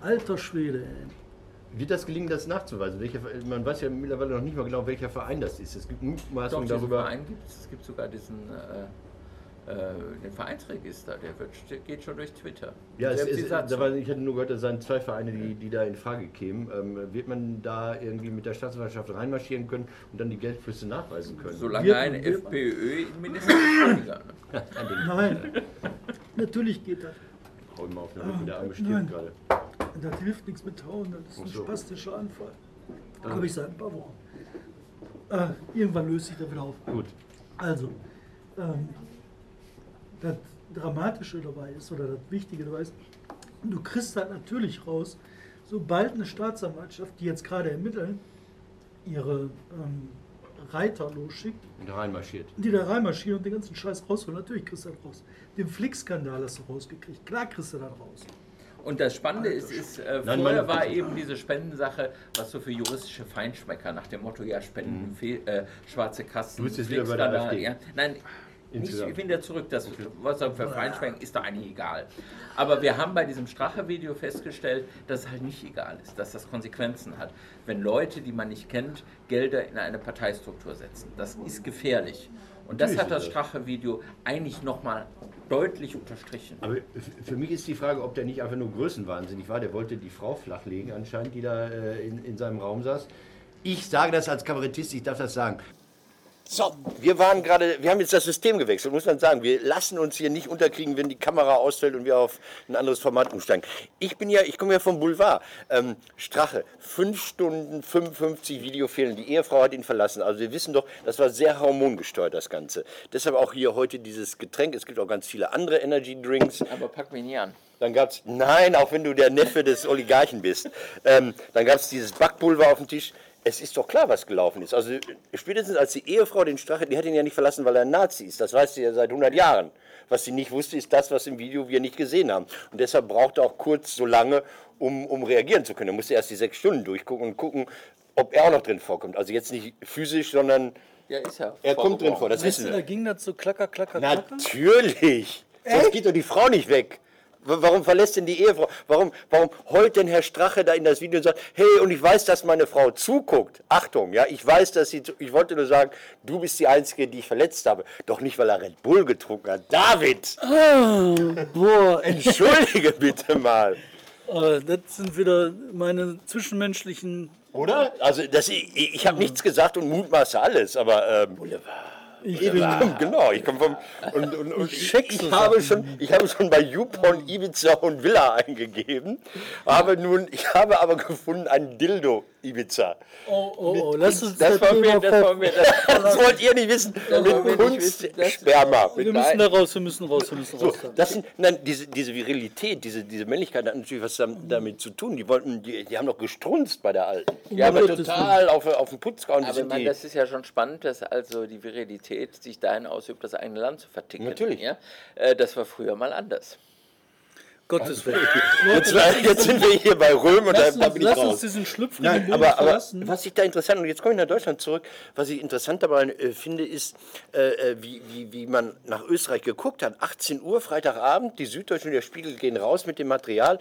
[SPEAKER 2] Alter Schwede, ey.
[SPEAKER 3] Wird das gelingen, das nachzuweisen? Welcher, man weiß ja mittlerweile noch nicht mal genau, welcher Verein das ist. Es gibt
[SPEAKER 4] Doch,
[SPEAKER 3] Mutmaßungen darüber.
[SPEAKER 4] Verein gibt es. Gibt sogar diesen äh, äh, den Vereinsregister, der wird, geht schon durch Twitter.
[SPEAKER 3] Ja, es, es,
[SPEAKER 4] Satzung.
[SPEAKER 3] da war, ich hatte nur gehört, da seien zwei Vereine, die, die da in Frage kämen. Ähm, wird man da irgendwie mit der Staatsanwaltschaft reinmarschieren können und dann die Geldflüsse nachweisen können?
[SPEAKER 4] Solange
[SPEAKER 2] Wird-
[SPEAKER 4] ein FPÖ-Innenminister ist. Ne?
[SPEAKER 2] Nein, natürlich geht das.
[SPEAKER 3] Hau ihm mal auf den Rücken, der Arme stirbt gerade.
[SPEAKER 2] Das hilft nichts mit Hauen, das ist ein
[SPEAKER 3] so.
[SPEAKER 2] spastischer Anfall. Habe ich seit ein paar Wochen. Äh, irgendwann löst sich das wieder auf.
[SPEAKER 3] Gut.
[SPEAKER 2] Also, ähm, das Dramatische dabei ist, oder das Wichtige dabei ist, du kriegst halt natürlich raus, sobald eine Staatsanwaltschaft, die jetzt gerade ermitteln, ihre ähm, Reiter losschickt,
[SPEAKER 3] Und reinmarschiert.
[SPEAKER 2] die da reinmarschieren und den ganzen Scheiß rausholen, natürlich kriegst du das raus. Den Flick-Skandal hast du rausgekriegt, klar kriegst du das raus.
[SPEAKER 4] Und das Spannende ist, ist äh,
[SPEAKER 3] Nein,
[SPEAKER 4] vorher war eben diese Spendensache, was so für juristische Feinschmecker nach dem Motto, ja, Spenden, Fe äh, schwarze Kassen,
[SPEAKER 3] Mhm. Du bist jetzt wieder bei der AfD.
[SPEAKER 4] ja. Nein,
[SPEAKER 3] Insgesamt.
[SPEAKER 4] ich bin wieder zurück, das, was da für Feinschmecken ist doch eigentlich egal. Aber wir haben bei diesem Strache-Video festgestellt, dass es halt nicht egal ist, dass das Konsequenzen hat. Wenn Leute, die man nicht kennt, Gelder in eine Parteistruktur setzen. Das ist gefährlich. Und das
[SPEAKER 3] Natürlich
[SPEAKER 4] hat
[SPEAKER 3] das.
[SPEAKER 4] Strache-Video eigentlich nochmal deutlich unterstrichen.
[SPEAKER 3] Aber für mich ist die Frage, ob der nicht einfach nur größenwahnsinnig war. Der wollte die Frau flachlegen anscheinend, die da äh, in, in seinem Raum saß. Ich sage das als Kabarettist, ich darf das sagen. So, wir waren gerade, wir haben jetzt das System gewechselt, muss man sagen. Wir lassen uns hier nicht unterkriegen, wenn die Kamera ausfällt und wir auf ein anderes Format umsteigen. Ich bin ja, ich komme ja vom Boulevard. Ähm, Strache, 5 Stunden 55 Video fehlen. Die Ehefrau hat ihn verlassen. Also wir wissen doch, das war sehr hormongesteuert, das Ganze. Deshalb auch hier heute dieses Getränk. Es gibt auch ganz viele andere Energy Drinks.
[SPEAKER 4] Aber pack mich nie an.
[SPEAKER 3] Dann gab es, nein, auch wenn du der Neffe des Oligarchen bist, ähm, dann gab es dieses Backpulver auf dem Tisch. Es ist doch klar, was gelaufen ist. Also spätestens als die Ehefrau den Strache, die hat ihn ja nicht verlassen, weil er ein Nazi ist. Das weiß sie ja seit 100 Jahren. Was sie nicht wusste, ist das, was im Video wir nicht gesehen haben. Und deshalb brauchte auch Kurz so lange, um, um reagieren zu können. Er musste erst die sechs Stunden durchgucken und gucken, ob er auch noch drin vorkommt. Also jetzt nicht physisch, sondern
[SPEAKER 4] Ja, ist ja.
[SPEAKER 3] er kommt drin vor. Das
[SPEAKER 2] Weißt
[SPEAKER 3] wissen
[SPEAKER 2] du,
[SPEAKER 3] wir.
[SPEAKER 2] da ging das so klacker, klacker, klacker.
[SPEAKER 3] Natürlich. Sonst geht doch die Frau nicht weg. Warum verlässt denn die Ehefrau? Warum, warum heult denn Herr Strache da in das Video und sagt, hey, und ich weiß, dass meine Frau zuguckt. Achtung, ja, ich weiß, dass sie, ich wollte nur sagen, du bist die Einzige, die ich verletzt habe. Doch nicht, weil er Red Bull getrunken hat. David,
[SPEAKER 2] Boah,
[SPEAKER 3] entschuldige bitte mal.
[SPEAKER 2] äh, das sind wieder meine zwischenmenschlichen.
[SPEAKER 3] Oder? Also, das, ich, ich habe nichts gesagt und mutmaße alles, aber ähm,
[SPEAKER 2] Ich
[SPEAKER 3] Ich
[SPEAKER 2] bin,
[SPEAKER 3] genau, ich komme vom und, und, und ich, ich, habe
[SPEAKER 2] Sachen.
[SPEAKER 3] schon, ich habe schon bei YouPorn Ibiza und Villa eingegeben, habe nun, ich habe aber gefunden ein Dildo Ibiza.
[SPEAKER 2] oh, oh, oh, lass uns
[SPEAKER 4] Das war mir, das war mir, das,
[SPEAKER 3] Das wollt ihr nicht wissen, mit
[SPEAKER 4] das-
[SPEAKER 3] Kunstsperma.
[SPEAKER 2] Wir müssen da raus, wir müssen raus, wir müssen
[SPEAKER 3] So,
[SPEAKER 2] raus.
[SPEAKER 3] das sind, nein, diese, diese Virilität, diese, diese Männlichkeit hat natürlich was dam- damit zu tun. Die wollten, die, die haben doch gestrunzt bei der Alten. Die haben
[SPEAKER 2] Gottes
[SPEAKER 3] total auf, auf den Putz gehauen.
[SPEAKER 4] Aber man,
[SPEAKER 3] die,
[SPEAKER 4] das ist ja schon spannend, dass also die Virilität sich dahin ausübt, das eigene Land zu verticken.
[SPEAKER 3] Natürlich.
[SPEAKER 4] Ja? Äh, Das war früher mal anders.
[SPEAKER 2] Gottes Willen.
[SPEAKER 3] jetzt, jetzt sind wir hier bei Röhm und da,
[SPEAKER 2] Lass
[SPEAKER 3] da
[SPEAKER 2] uns,
[SPEAKER 3] bin ich
[SPEAKER 2] lass
[SPEAKER 3] raus.
[SPEAKER 2] uns diesen schlüpfrigen
[SPEAKER 3] Nein, aber, aber was ich da interessant, und jetzt komme ich nach Deutschland zurück, was ich interessant dabei äh, finde, ist, äh, äh, wie, wie, wie man nach Österreich geguckt hat. 18 Uhr, Freitagabend, die Süddeutsche und der Spiegel gehen raus mit dem Material.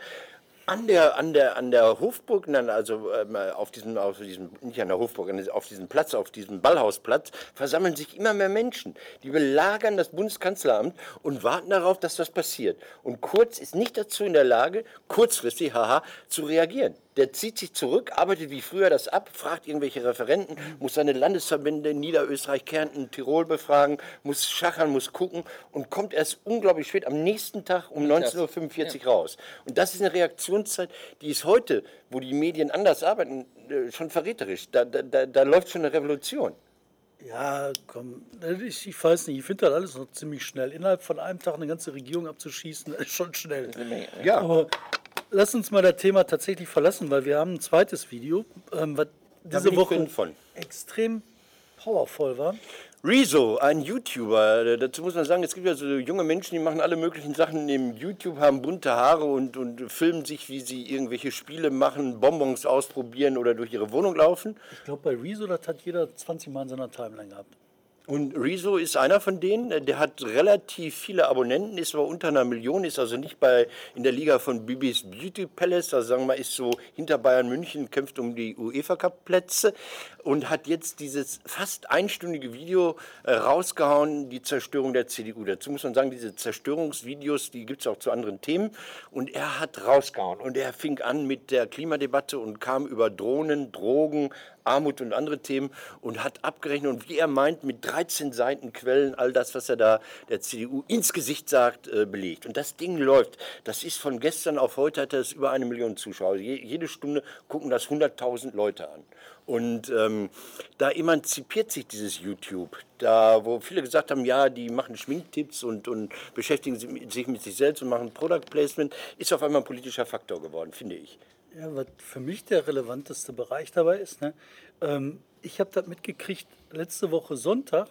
[SPEAKER 3] An der, an der, an der Hofburg, nein, also ähm, auf diesem, auf diesem, nicht an der Hofburg, auf diesem Platz, auf diesem Ballhausplatz, versammeln sich immer mehr Menschen. Die belagern das Bundeskanzleramt und warten darauf, dass was passiert. Und Kurz ist nicht dazu in der Lage, kurzfristig, haha, zu reagieren. Der zieht sich zurück, arbeitet wie früher das ab, fragt irgendwelche Referenten, muss seine Landesverbände in Niederösterreich, Kärnten, Tirol befragen, muss schachern, muss gucken und kommt erst unglaublich spät am nächsten Tag um 19.45 Uhr raus. Und das ist eine Reaktionszeit, die ist heute, wo die Medien anders arbeiten, äh, schon verräterisch. Da, da, da, da läuft schon eine Revolution.
[SPEAKER 2] Ja, komm, ich, ich weiß nicht, ich finde das alles noch ziemlich schnell. Innerhalb von einem Tag eine ganze Regierung abzuschießen, ist schon schnell.
[SPEAKER 3] Ja.
[SPEAKER 2] Aber lass uns mal das Thema tatsächlich verlassen, weil wir haben ein zweites Video, ähm, was diese Woche extrem powervoll war.
[SPEAKER 3] Rezo, ein YouTuber. Äh, Dazu muss man sagen, es gibt ja so junge Menschen, die machen alle möglichen Sachen im YouTube, haben bunte Haare und, und filmen sich, wie sie irgendwelche Spiele machen, Bonbons ausprobieren oder durch ihre Wohnung laufen.
[SPEAKER 2] Ich glaube, bei Rezo, das hat jeder 20 Mal in seiner Timeline gehabt.
[SPEAKER 3] Und Rezo ist einer von denen, der hat relativ viele Abonnenten, ist aber unter einer Million, ist also nicht bei, in der Liga von Bibis Beauty Palace, also sagen wir mal, ist so hinter Bayern München, kämpft um die UEFA Cup Plätze und hat jetzt dieses fast einstündige Video äh, rausgehauen, die Zerstörung der CDU. Dazu muss man sagen, diese Zerstörungsvideos, die gibt es auch zu anderen Themen. Und er hat rausgehauen. Und er fing an mit der Klimadebatte und kam über Drohnen, Drogen, Armut und andere Themen und hat abgerechnet und wie er meint, mit 13 Seiten Quellen, all das, was er da der CDU ins Gesicht sagt, äh, belegt. Und das Ding läuft. Das ist von gestern auf heute hat es über eine Million Zuschauer. Je, jede Stunde gucken das 100.000 Leute an. Und ähm, da emanzipiert sich dieses YouTube. Da, wo viele gesagt haben, ja, die machen Schminktipps und, und beschäftigen sich mit sich selbst und machen Product Placement, ist auf einmal ein politischer Faktor geworden, finde ich.
[SPEAKER 2] Ja, was für mich der relevanteste Bereich dabei ist, ne? ähm, ich habe das mitgekriegt letzte Woche Sonntag.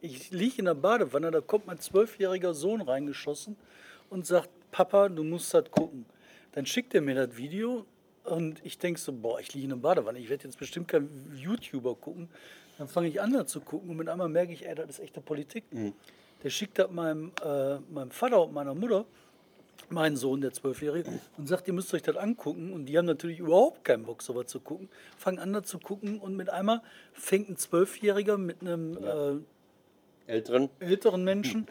[SPEAKER 2] Ich liege in der Badewanne, da kommt mein zwölfjähriger Sohn reingeschossen und sagt, Papa, du musst das gucken. Dann schickt er mir das Video und ich denke so, boah, ich liege in der Badewanne, ich werde jetzt bestimmt kein YouTuber gucken. Dann fange ich an da zu gucken und mit einmal merke ich, ey, das ist echte Politik. Der schickt das meinem, äh, meinem Vater und meiner Mutter mein Sohn, der Zwölfjährige, und sagt, ihr müsst euch das angucken. Und die haben natürlich überhaupt keinen Bock, sowas zu gucken, fangen an, da zu gucken und mit einmal fängt ein Zwölfjähriger mit einem
[SPEAKER 3] Älteren?
[SPEAKER 2] äh, älteren Menschen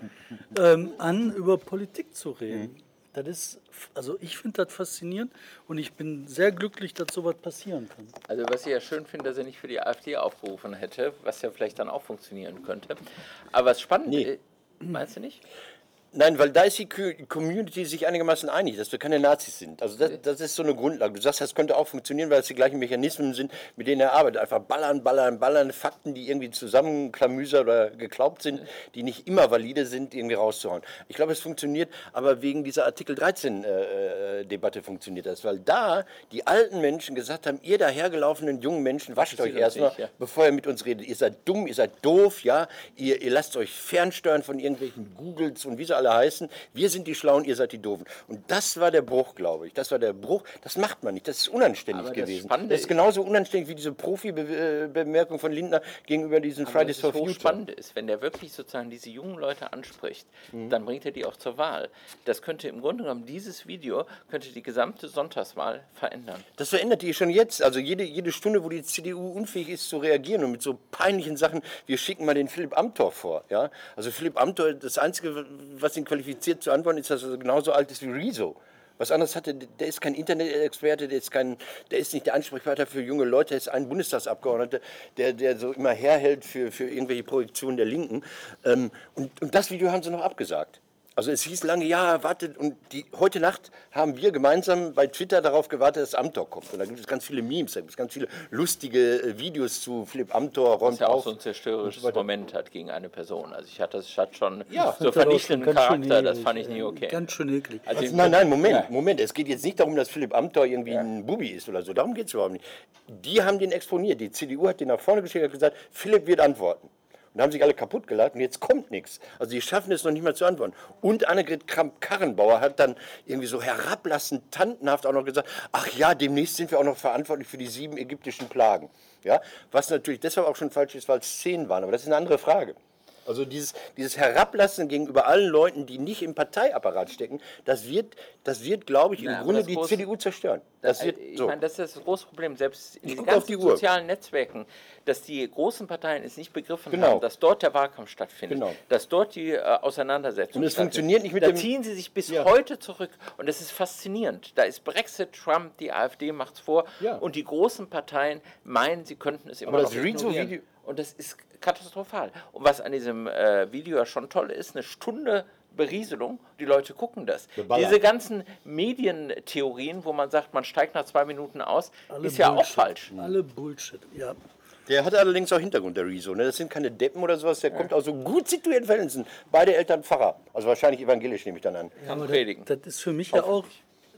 [SPEAKER 2] ähm, an, über Politik zu reden. Das ist, also ich finde das faszinierend und ich bin sehr glücklich, dass sowas passieren kann.
[SPEAKER 4] Also was ich ja schön finde, dass er nicht für die AfD aufgerufen hätte, was ja vielleicht dann auch funktionieren könnte. Aber was spannend
[SPEAKER 3] Nee.
[SPEAKER 4] ist, meinst du nicht?
[SPEAKER 3] Nein, weil da ist die Community sich einigermaßen einig, dass wir keine Nazis sind. Also das, das ist so eine Grundlage. Du sagst, das könnte auch funktionieren, weil es die gleichen Mechanismen sind, mit denen er arbeitet. Einfach ballern, ballern, ballern, Fakten, die irgendwie zusammenklamüsert oder geglaubt sind, die nicht immer valide sind, irgendwie rauszuhauen. Ich glaube, es funktioniert, aber wegen dieser Artikel 13-Debatte funktioniert das, weil da die alten Menschen gesagt haben, ihr dahergelaufenen jungen Menschen, wascht euch erstmal,
[SPEAKER 4] ja.
[SPEAKER 3] bevor ihr mit uns redet. Ihr seid dumm, ihr seid doof, ja. Ihr, ihr lasst euch fernsteuern von irgendwelchen Googles und wie sie alle heißen. Wir sind die Schlauen, ihr seid die Doofen. Und das war der Bruch, glaube ich. Das war der Bruch. Das macht man nicht. Das ist unanständig
[SPEAKER 4] Aber das
[SPEAKER 3] gewesen.
[SPEAKER 4] Spannende
[SPEAKER 3] das ist genauso unanständig wie diese Profi-Bemerkung von Lindner gegenüber diesen
[SPEAKER 4] Aber
[SPEAKER 3] Fridays
[SPEAKER 4] das
[SPEAKER 3] for Future.
[SPEAKER 4] hochspannend ist, wenn der wirklich sozusagen diese jungen Leute anspricht,
[SPEAKER 3] Mhm.
[SPEAKER 4] dann bringt er die auch zur Wahl. Das könnte im Grunde genommen, dieses Video könnte die gesamte Sonntagswahl verändern.
[SPEAKER 3] Das verändert die schon jetzt. Also jede, jede Stunde, wo die CDU unfähig ist zu reagieren und mit so peinlichen Sachen, wir schicken mal den Philipp Amthor vor. Ja? Also Philipp Amthor, das Einzige, was ihn qualifiziert zu antworten, ist, dass er genauso alt ist wie Rezo. Was anderes hatte, der ist kein Internet-Experte, der ist, der ist nicht der Ansprechpartner für junge Leute, der ist ein Bundestagsabgeordneter, der, der so immer herhält für, für irgendwelche Projektionen der Linken. Ähm, und, und das Video haben sie noch abgesagt. Also es hieß lange, ja, wartet. Und die, heute Nacht haben wir gemeinsam bei Twitter darauf gewartet, dass Amthor kommt. Und da gibt es ganz viele Memes, da gibt es ganz viele lustige äh, Videos zu Philipp Amthor,
[SPEAKER 4] Was
[SPEAKER 3] räumt
[SPEAKER 4] ja auch
[SPEAKER 3] auf.
[SPEAKER 4] so ein zerstörerisches. Moment hat gegen eine Person. Also ich hatte es hat schon
[SPEAKER 3] Ja.
[SPEAKER 4] so vernichtenden Charakter, das fand ich nie okay.
[SPEAKER 2] Ganz schön eklig.
[SPEAKER 4] Also
[SPEAKER 3] Also, nein, nein, Moment, Moment. Es geht jetzt nicht darum, dass Philipp Amthor irgendwie ein Bubi ist oder so. Darum geht es überhaupt nicht. Die haben den exponiert. Die CDU hat den nach vorne geschickt und gesagt, Philipp wird antworten. Und haben sich alle kaputt gelacht und jetzt kommt nichts. Also die schaffen es noch nicht mal zu antworten. Und Annegret Kramp-Karrenbauer hat dann irgendwie so herablassend, tantenhaft auch noch gesagt, ach ja, demnächst sind wir auch noch verantwortlich für die sieben ägyptischen Plagen. Ja? Was natürlich deshalb auch schon falsch ist, weil es zehn waren. Aber das ist eine andere Frage. Also dieses, dieses Herablassen gegenüber allen Leuten, die nicht im Parteiapparat stecken, das wird, das wird glaube ich, im
[SPEAKER 4] aber
[SPEAKER 3] Grunde die
[SPEAKER 4] große-
[SPEAKER 3] CDU zerstören. Das wird
[SPEAKER 4] ich
[SPEAKER 3] so.
[SPEAKER 4] meine, das ist das große Problem, selbst in
[SPEAKER 3] Ich
[SPEAKER 4] den ganzen
[SPEAKER 3] die Uhr.
[SPEAKER 4] sozialen Netzwerken, dass die großen Parteien es nicht begriffen
[SPEAKER 3] Genau.
[SPEAKER 4] haben, dass dort der Wahlkampf stattfindet,
[SPEAKER 3] Genau.
[SPEAKER 4] dass dort die äh, Auseinandersetzung
[SPEAKER 3] Und es funktioniert nicht mit
[SPEAKER 4] da
[SPEAKER 3] dem-
[SPEAKER 4] ziehen sie sich bis
[SPEAKER 3] Ja.
[SPEAKER 4] heute zurück und das ist faszinierend. Da ist Brexit, Trump, die AfD macht's vor
[SPEAKER 3] Ja.
[SPEAKER 4] und die großen Parteien meinen, sie könnten es immer
[SPEAKER 3] Aber
[SPEAKER 4] noch
[SPEAKER 3] das
[SPEAKER 4] ignorieren. Und das ist katastrophal. Und was an diesem äh, Video ja schon toll ist, eine Stunde Berieselung, die Leute gucken das. Diese ganzen Medientheorien, wo man sagt, man steigt nach zwei Minuten aus,
[SPEAKER 2] Alle
[SPEAKER 4] ist ja auch falsch.
[SPEAKER 2] Alle Bullshit, ja.
[SPEAKER 3] Der hat allerdings auch Hintergrund, der Rezo. Ne? Das sind keine Deppen oder sowas. Der kommt aus so gut situierten Verhältnissen. Beide Eltern Pfarrer. Also wahrscheinlich evangelisch, nehme ich dann an.
[SPEAKER 4] Kann
[SPEAKER 2] Aber
[SPEAKER 4] predigen.
[SPEAKER 2] das, das ist für mich ja auch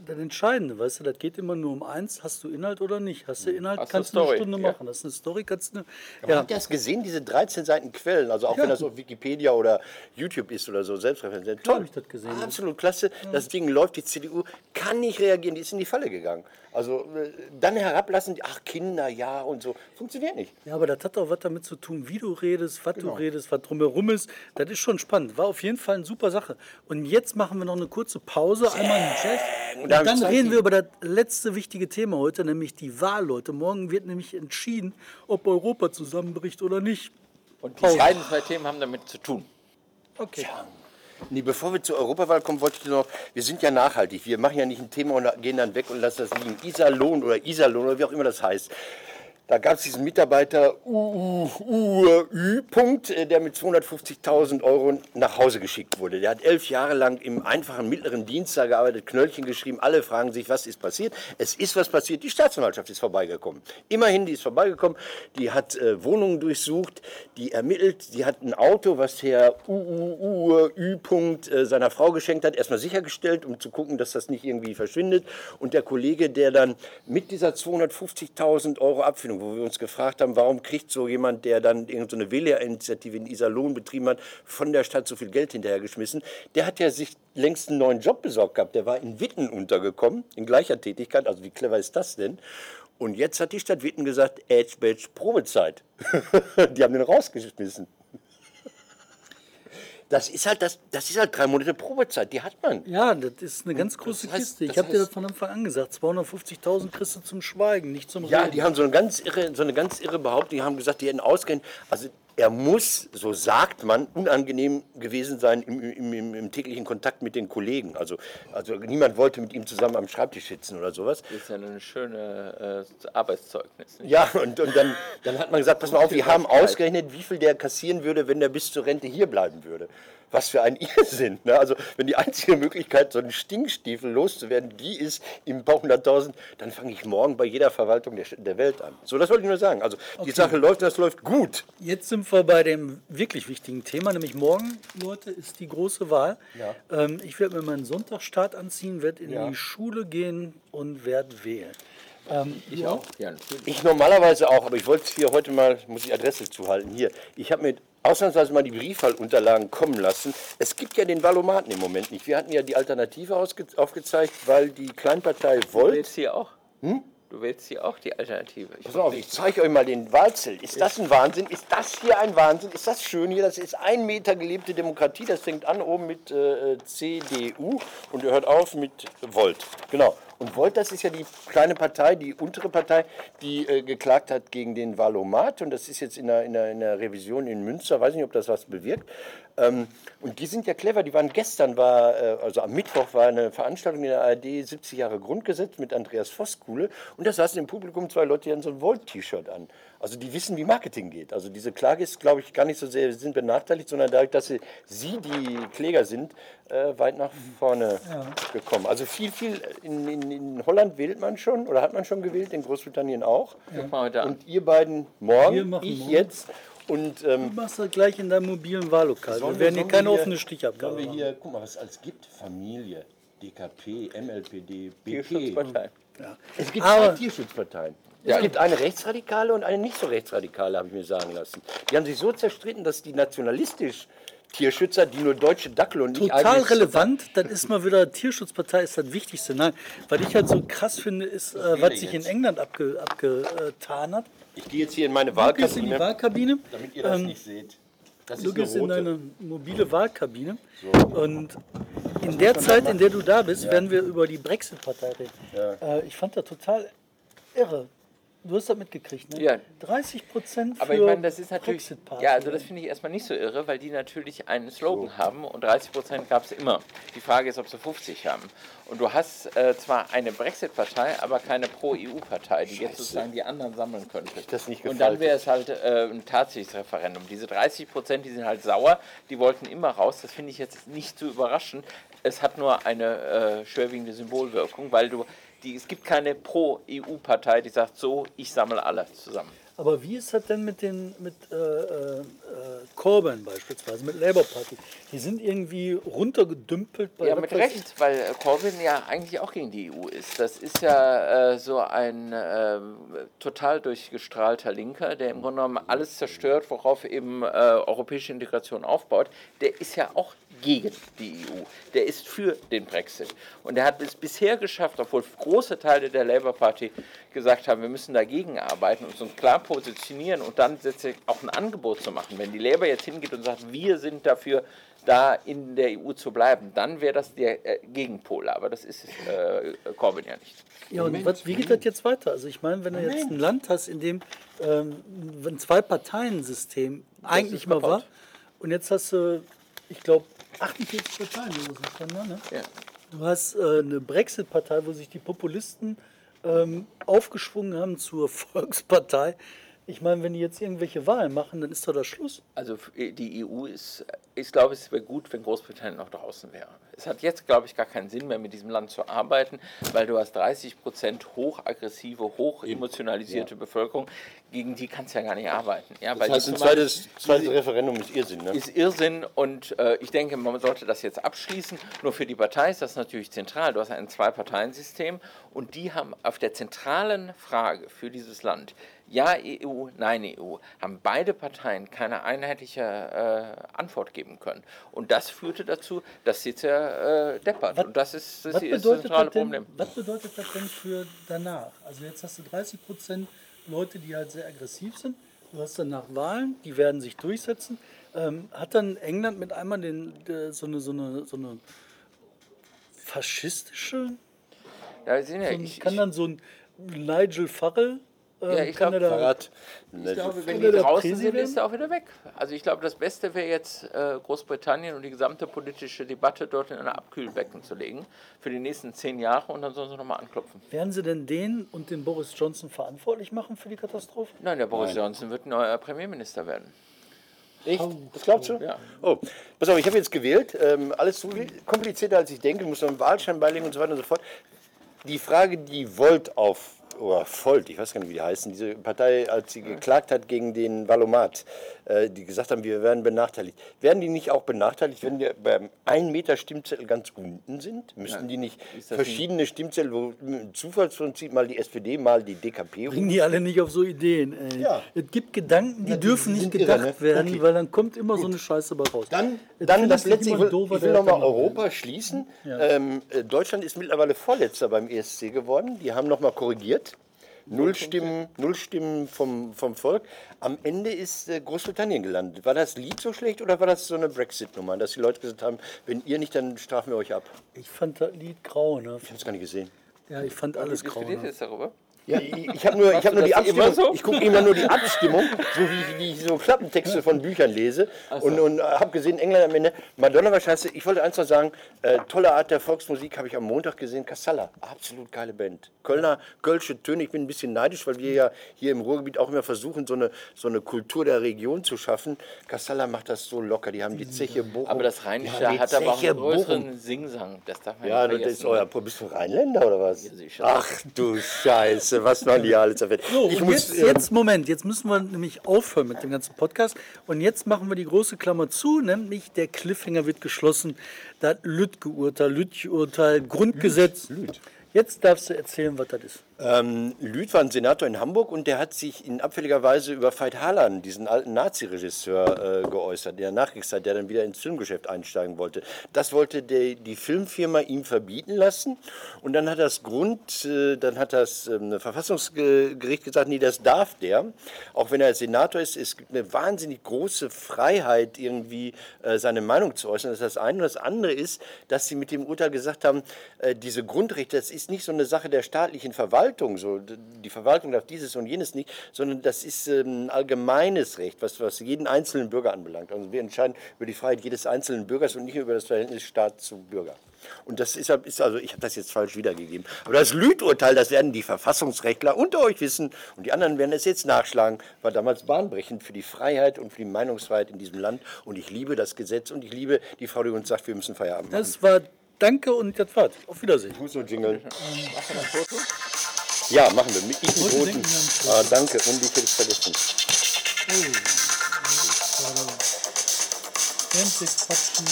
[SPEAKER 2] das Entscheidende, weißt du, das geht immer nur um eins, hast du Inhalt oder nicht? Hast du Inhalt,
[SPEAKER 4] Hast
[SPEAKER 2] kannst du eine Stunde
[SPEAKER 4] ja.
[SPEAKER 2] machen. Hast du eine Story, kannst du eine...
[SPEAKER 3] Aber
[SPEAKER 2] Ja,
[SPEAKER 3] Habt ihr das gesehen, diese 13 Seiten Quellen? Also auch
[SPEAKER 2] Ja.
[SPEAKER 3] wenn das auf Wikipedia oder YouTube ist oder so, selbstreferenziell. Toll.
[SPEAKER 2] hab ich das gesehen, ja.
[SPEAKER 3] Absolut klasse. Das Ding läuft, die CDU kann nicht reagieren, die ist in die Falle gegangen. Also äh, dann herablassen, ach Kinder, ja und so. Funktioniert nicht.
[SPEAKER 2] ja, aber das hat auch was damit zu tun, wie du redest, was
[SPEAKER 3] Genau.
[SPEAKER 2] du redest, was drumherum ist. Das ist schon spannend. War auf jeden Fall eine super Sache. Und jetzt machen wir noch eine kurze Pause, einmal einen Jazz. Und
[SPEAKER 3] ich
[SPEAKER 2] dann reden wir über das letzte wichtige Thema heute, nämlich die Wahl, Leute. Morgen wird nämlich entschieden, ob Europa zusammenbricht oder nicht.
[SPEAKER 4] Und die beiden zwei Themen haben damit zu tun.
[SPEAKER 2] Okay.
[SPEAKER 3] Nee, bevor wir zur Europawahl kommen, wollte ich noch, wir sind ja nachhaltig. Wir machen ja nicht ein Thema und gehen dann weg und lassen das liegen. Iserlohn oder Iserlohn oder wie auch immer das heißt. Da gab es diesen Mitarbeiter UÜ, Punkt, äh, der mit 250.000 Euro nach Hause geschickt wurde. Der hat elf Jahre lang im einfachen mittleren Dienst da gearbeitet, Knöllchen geschrieben. Alle fragen sich, was ist passiert? Es ist was passiert. Die Staatsanwaltschaft ist vorbeigekommen. Immerhin, die ist vorbeigekommen. Die hat äh, Wohnungen durchsucht, die ermittelt. Die hat ein Auto, was Herr UÜ, Punkt, äh, seiner Frau geschenkt hat, erstmal sichergestellt, um zu gucken, dass das nicht irgendwie verschwindet. Und der Kollege, der dann mit dieser 250.000 Euro Abfindung, wo wir uns gefragt haben, warum kriegt so jemand, der dann irgendeine so WLR-Initiative in Iserlohn betrieben hat, von der Stadt so viel Geld hinterhergeschmissen, der hat ja sich längst einen neuen Job besorgt gehabt. Der war in Witten untergekommen, in gleicher Tätigkeit. Also wie clever ist das denn? Und jetzt hat die Stadt Witten gesagt, Edge Badge Probezeit. die haben den rausgeschmissen. Das ist halt das, das ist halt drei Monate Probezeit, die hat man.
[SPEAKER 2] Ja, das ist eine ganz große
[SPEAKER 3] das heißt-
[SPEAKER 2] Kiste. Ich habe dir das von Anfang an gesagt. 250.000 kriegst du zum Schweigen, nicht zum
[SPEAKER 3] Ja,
[SPEAKER 2] Reden.
[SPEAKER 3] die haben so eine ganz irre, so eine ganz irre Behauptung. Die haben gesagt, die hätten ausgehend. Also er muss, so sagt man, unangenehm gewesen sein im, im, im, im täglichen Kontakt mit den Kollegen. Also, also niemand wollte mit ihm zusammen am Schreibtisch sitzen oder sowas.
[SPEAKER 4] Das ist ja ein schönes äh, Arbeitszeugnis. Nicht?
[SPEAKER 3] Ja, und, und dann, dann hat man gesagt, pass mal auf, wir haben ausgerechnet, wie viel der kassieren würde, wenn der bis zur Rente hier bleiben würde. Was für ein Irrsinn. Ne? Also wenn die einzige Möglichkeit, so einen Stinkstiefel loszuwerden, die ist im paar hunderttausend, dann fange ich morgen bei jeder Verwaltung der, der Welt an. So, das wollte ich nur sagen. Also die Sache läuft, das läuft gut.
[SPEAKER 2] Jetzt sind wir bei dem wirklich wichtigen Thema, nämlich morgen, Leute, ist die große Wahl.
[SPEAKER 3] Ja.
[SPEAKER 2] Ähm, ich werde mir meinen Sonntagsstart anziehen, werde in
[SPEAKER 3] Ja.
[SPEAKER 2] die Schule gehen und werde wählen. Ähm,
[SPEAKER 4] Ich auch. Ja.
[SPEAKER 3] Ich normalerweise auch, aber ich wollte hier heute mal, muss ich Adresse zuhalten, hier. Ich habe mir ausnahmsweise mal die Briefwahlunterlagen kommen lassen. Es gibt ja den Valomaten im Moment nicht. Wir hatten ja die Alternative aufgezeigt, weil die Kleinpartei Volt
[SPEAKER 4] wählst hier auch. Du wählst hier auch die Alternative. Ich
[SPEAKER 3] Pass auf, ich zeige euch mal den Wahlzettel. Ist das ein Wahnsinn? Ist das hier ein Wahnsinn? Ist das schön hier? Das ist ein Meter gelebte Demokratie. Das fängt an oben mit äh, CDU und hört auf mit Volt. Genau. Und Volt, das ist ja die kleine Partei, die untere Partei, die äh, geklagt hat gegen den Valomat. Und das ist jetzt in der, in, der, in der Revision in Münster. Weiß nicht, ob das was bewirkt. Ähm, und die sind ja clever. Die waren gestern, war, äh, also am Mittwoch war eine Veranstaltung in der ARD 70 Jahre Grundgesetz mit Andreas Voskuhle. Und da saßen im Publikum zwei Leute, die hatten so ein Volt-T-Shirt an. Also die wissen, wie Marketing geht. Also diese Klage ist, glaube ich, gar nicht so sehr sind benachteiligt, sondern dadurch, dass sie, sie die Kläger sind, äh, weit nach vorne gekommen. Also viel, viel in, in, in Holland wählt man schon oder hat man schon gewählt, in Großbritannien auch.
[SPEAKER 4] An.
[SPEAKER 3] Und ihr beiden morgen, ich
[SPEAKER 2] morgen.
[SPEAKER 3] jetzt. Und ähm,
[SPEAKER 2] Du machst das gleich in deinem mobilen Wahllokal. Wir werden hier keine offene Stichabgabe
[SPEAKER 3] Sollen wir hier, guck mal, was es alles gibt. Familie, DKP, MLPD, BP.
[SPEAKER 4] Tierschutzpartei.
[SPEAKER 3] Es gibt
[SPEAKER 2] Aber-
[SPEAKER 3] zwei Tierschutzparteien.
[SPEAKER 4] Ja.
[SPEAKER 3] Es gibt eine rechtsradikale und eine nicht so rechtsradikale, habe ich mir sagen lassen. Die haben sich so zerstritten, dass die nationalistisch Tierschützer, die nur deutsche Dackel und nicht
[SPEAKER 2] Total relevant, dann ist mal wieder Tierschutzpartei ist das Wichtigste. Nein, was ich halt so krass finde, ist, äh, was sich in. England abge, abgetan hat.
[SPEAKER 3] Ich gehe jetzt hier in meine
[SPEAKER 2] Du gehst in die
[SPEAKER 3] Wahlkabine,
[SPEAKER 2] Wahlkabine.
[SPEAKER 3] damit ihr das
[SPEAKER 2] ähm,
[SPEAKER 3] nicht seht. Das
[SPEAKER 2] Du gehst in deine mobile Wahlkabine und in der Zeit, in der du da bist, werden wir über die Brexit-Partei reden. Äh, ich fand das total irre. Du hast das mitgekriegt, ne?
[SPEAKER 4] Ja.
[SPEAKER 2] 30 Prozent für
[SPEAKER 4] Aber ich meine, das ist natürlich.
[SPEAKER 2] Brexit-Party.
[SPEAKER 4] Ja, also das finde ich erstmal nicht so irre, weil die natürlich einen Slogan haben und 30 Prozent gab es immer. Die Frage ist, ob sie 50 haben. Und du hast äh, zwar eine Brexit-Partei, aber keine Pro-EU-Partei, die jetzt sozusagen die anderen sammeln könnte.
[SPEAKER 3] das nicht
[SPEAKER 4] und dann
[SPEAKER 3] gefaltet.
[SPEAKER 4] wäre es halt äh, ein tatsächliches Referendum. Diese 30 Prozent, die sind halt sauer, die wollten immer raus. Das finde ich jetzt nicht so überraschend. Es hat nur eine äh, schwerwiegende Symbolwirkung, weil du. Die, es gibt keine Pro-EU-Partei, die sagt so, ich sammle alle zusammen.
[SPEAKER 2] Aber wie ist das denn mit den mit äh, äh, äh, Corbyn beispielsweise, mit Labour Party? Die sind irgendwie runtergedümpelt bei
[SPEAKER 4] Ja, mit Recht, weil äh, Corbyn ja eigentlich auch gegen die EU ist. Das ist ja äh, so ein äh, total durchgestrahlter Linker, der im Grunde genommen alles zerstört, worauf eben europäische Integration aufbaut. Der ist ja auch gegen die EU. Der ist für den Brexit. Und er hat es bisher geschafft, obwohl große Teile der Labour Party gesagt haben, wir müssen dagegen arbeiten und uns klar positionieren und dann auch ein Angebot zu machen. Wenn die Labour jetzt hingeht und sagt, wir sind dafür, da in der EU zu bleiben, dann wäre das der äh, Gegenpol. Aber das ist äh, Corbyn ja nicht.
[SPEAKER 2] Ja, und was, wie geht das jetzt weiter? Also ich meine, wenn du jetzt ein Land hast, in dem ähm, ein Zwei-Parteien-System eigentlich mal war, und jetzt hast du, ich glaube, 48 Parteien, können, ne?
[SPEAKER 4] Ja.
[SPEAKER 2] Du hast äh, eine Brexit-Partei, wo sich die Populisten ähm, aufgeschwungen haben zur Volkspartei. Ich meine, wenn die jetzt irgendwelche Wahlen machen, dann ist doch das Schluss.
[SPEAKER 4] Also f- die EU ist, ich glaube, es wäre gut, wenn Großbritannien noch draußen wäre. Es hat jetzt, glaube ich, gar keinen Sinn mehr, mit diesem Land zu arbeiten, weil du hast 30 Prozent hochaggressive, hochemotionalisierte Bevölkerung, gegen die kannst du ja gar nicht arbeiten. Ja, weil
[SPEAKER 3] Das heißt, ein zweites, zweites Referendum ist Irrsinn. Ne?
[SPEAKER 4] ist Irrsinn und äh, ich denke, man sollte das jetzt abschließen. Nur für die Partei ist das natürlich zentral. Du hast ein Zwei-Parteien-System und die haben auf der zentralen Frage für dieses Land, ja EU, nein EU, haben beide Parteien keine einheitliche äh, Antwort geben können. Und das führte dazu, dass sie äh, deppert.
[SPEAKER 2] Was-
[SPEAKER 4] und das ist das, ist das zentrale
[SPEAKER 2] denn,
[SPEAKER 4] Problem.
[SPEAKER 2] was bedeutet das denn für danach? Also jetzt hast du 30 Prozent Leute, die halt sehr aggressiv sind. Du hast danach Wahlen, die werden sich durchsetzen. Ähm, hat dann England mit einmal den, der, so, eine, so, eine, so eine faschistische?
[SPEAKER 4] Ja, ja,
[SPEAKER 2] So ein,
[SPEAKER 4] ich,
[SPEAKER 2] kann dann so ein Nigel Farrell? Ähm,
[SPEAKER 4] Ja, ich
[SPEAKER 2] kann
[SPEAKER 4] glaub,
[SPEAKER 2] er da-
[SPEAKER 3] Verrat.
[SPEAKER 4] Ich glaube, wenn die draußen sind, ist er auch wieder weg. Also ich glaube, das Beste wäre jetzt äh, Großbritannien und die gesamte politische Debatte dort in ein Abkühlbecken zu legen für die nächsten zehn Jahre und dann sollen sie nochmal anklopfen.
[SPEAKER 2] Werden sie denn den und den Boris Johnson verantwortlich machen für die Katastrophe?
[SPEAKER 4] Nein, der Boris Johnson wird neuer Premierminister werden.
[SPEAKER 3] Echt? Das glaubst du?
[SPEAKER 4] Ja.
[SPEAKER 3] Oh, pass auf, ich habe jetzt gewählt. Ähm, alles so komplizierter als ich denke. Ich muss noch einen Wahlschein beilegen und so weiter und so fort. Die Frage, die Volt auf, oder Volt, ich weiß gar nicht, wie die heißen, diese Partei, als sie geklagt hat gegen den Valomat, äh, die gesagt haben, wir werden benachteiligt. Werden die nicht auch benachteiligt, wenn die beim 1 Meter Stimmzettel ganz unten sind? Müssen die nicht verschiedene Stimmzettel, wo im Zufallsprinzip mal die SPD, mal die DKP
[SPEAKER 2] Bringen die alle nicht auf so Ideen. Ey.
[SPEAKER 3] Ja.
[SPEAKER 2] Es gibt Gedanken, die
[SPEAKER 3] Ja, die
[SPEAKER 2] dürfen nicht
[SPEAKER 3] sind irre,
[SPEAKER 2] gedacht
[SPEAKER 3] ne?
[SPEAKER 2] werden,
[SPEAKER 3] Okay.
[SPEAKER 2] weil dann kommt immer so eine Scheiße bei raus.
[SPEAKER 3] Dann,
[SPEAKER 2] Es
[SPEAKER 3] dann das letzte, ich will,
[SPEAKER 2] doofer,
[SPEAKER 3] ich will nochmal. Europa schließen. Ähm, äh, Deutschland ist mittlerweile Vorletzter beim ESC geworden. Die haben nochmal korrigiert. Null Stimmen, null Stimmen vom, vom Volk. Am Ende ist äh, Großbritannien gelandet. War das Lied so schlecht oder war das so eine Brexit-Nummer, dass die Leute gesagt haben, wenn ihr nicht, dann strafen wir euch ab?
[SPEAKER 2] Ich fand das Lied grau, ne?
[SPEAKER 3] Ich habe es gar nicht gesehen.
[SPEAKER 2] Ja, ich fand alles grau.
[SPEAKER 4] Diskutiert
[SPEAKER 2] Ne?
[SPEAKER 4] jetzt darüber?
[SPEAKER 3] Ja, ich, habe nur, ich hab nur die
[SPEAKER 4] das
[SPEAKER 3] Abstimmung.
[SPEAKER 4] so?
[SPEAKER 3] Ich gucke immer nur die Abstimmung, so wie, wie ich so Klappentexte von Büchern lese. Und, und habe gesehen, England am Ende, Madonna war scheiße. Ich wollte eins noch sagen, äh, tolle Art der Volksmusik habe ich am Montag gesehen. Kassala, absolut geile Band. Kölner, Kölsche Töne. Ich bin ein bisschen neidisch, weil wir ja hier im Ruhrgebiet auch immer versuchen, so eine, so eine Kultur der Region zu schaffen. Kassala macht das so locker. Die haben die Zeche Bochum.
[SPEAKER 4] Aber das Rheinische
[SPEAKER 3] die
[SPEAKER 4] hat aber auch einen größeren
[SPEAKER 3] Bochum.
[SPEAKER 4] Singsang. Das darf man
[SPEAKER 3] Ja,
[SPEAKER 4] nicht
[SPEAKER 3] das
[SPEAKER 4] vergessen.
[SPEAKER 3] ist euer. Bist du Rheinländer oder was?
[SPEAKER 4] Ja.
[SPEAKER 3] Ach du Scheiße, was man hier alles erfährt.
[SPEAKER 2] So,
[SPEAKER 3] ich muss,
[SPEAKER 2] jetzt,
[SPEAKER 3] ähm,
[SPEAKER 2] jetzt, Moment, jetzt müssen wir nämlich aufhören mit dem ganzen Podcast. Und jetzt machen wir die große Klammer zu, nämlich der Cliffhanger wird geschlossen. Das Lütge-Urteil, Lütge-Urteil, Grundgesetz. Jetzt darfst du erzählen, was das ist.
[SPEAKER 3] Ähm, Lüth war ein Senator in Hamburg und der hat sich in abfälliger Weise über Veit Harlan, diesen alten Nazi-Regisseur, äh, geäußert, der Nachkriegszeit, der dann wieder ins Filmgeschäft einsteigen wollte. Das wollte die, die Filmfirma ihm verbieten lassen und dann hat das Grund, äh, dann hat das ähm, Verfassungsgericht gesagt, nee, das darf der, auch wenn er Senator ist. Es gibt eine wahnsinnig große Freiheit, irgendwie äh, seine Meinung zu äußern. Das ist das eine. Und das andere ist, dass sie mit dem Urteil gesagt haben, äh, diese Grundrechte, das ist nicht so eine Sache der staatlichen Verwaltung, so d- die Verwaltung darf dieses und jenes nicht, sondern das ist ähm, ein allgemeines Recht, was, was jeden einzelnen Bürger anbelangt. Also wir entscheiden über die Freiheit jedes einzelnen Bürgers und nicht über das Verhältnis Staat zu Bürger. Und das ist, ist also, ich habe das jetzt falsch wiedergegeben. Aber das Lüth-Urteil, das werden die Verfassungsrechtler unter euch wissen und die anderen werden es jetzt nachschlagen, war damals bahnbrechend für die Freiheit und für die Meinungsfreiheit in diesem Land. Und ich liebe das Gesetz und ich liebe die Frau, die uns sagt, wir müssen Feierabend machen.
[SPEAKER 2] Das war Danke und das war's. Auf Wiedersehen.
[SPEAKER 3] Ich muss nur jingeln. Ja, machen wir. Mit
[SPEAKER 2] Rote
[SPEAKER 3] Roten.
[SPEAKER 2] denken wir
[SPEAKER 3] Ah, danke. Und ich hätte es vergessen.
[SPEAKER 2] Während wir quatschen,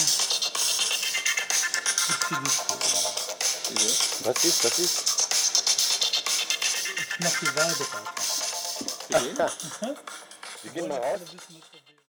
[SPEAKER 2] gibt's die Disco.
[SPEAKER 3] Was ist? Was ist?
[SPEAKER 2] Ich mach die Wahlberatung.
[SPEAKER 3] Wir gehen mal raus.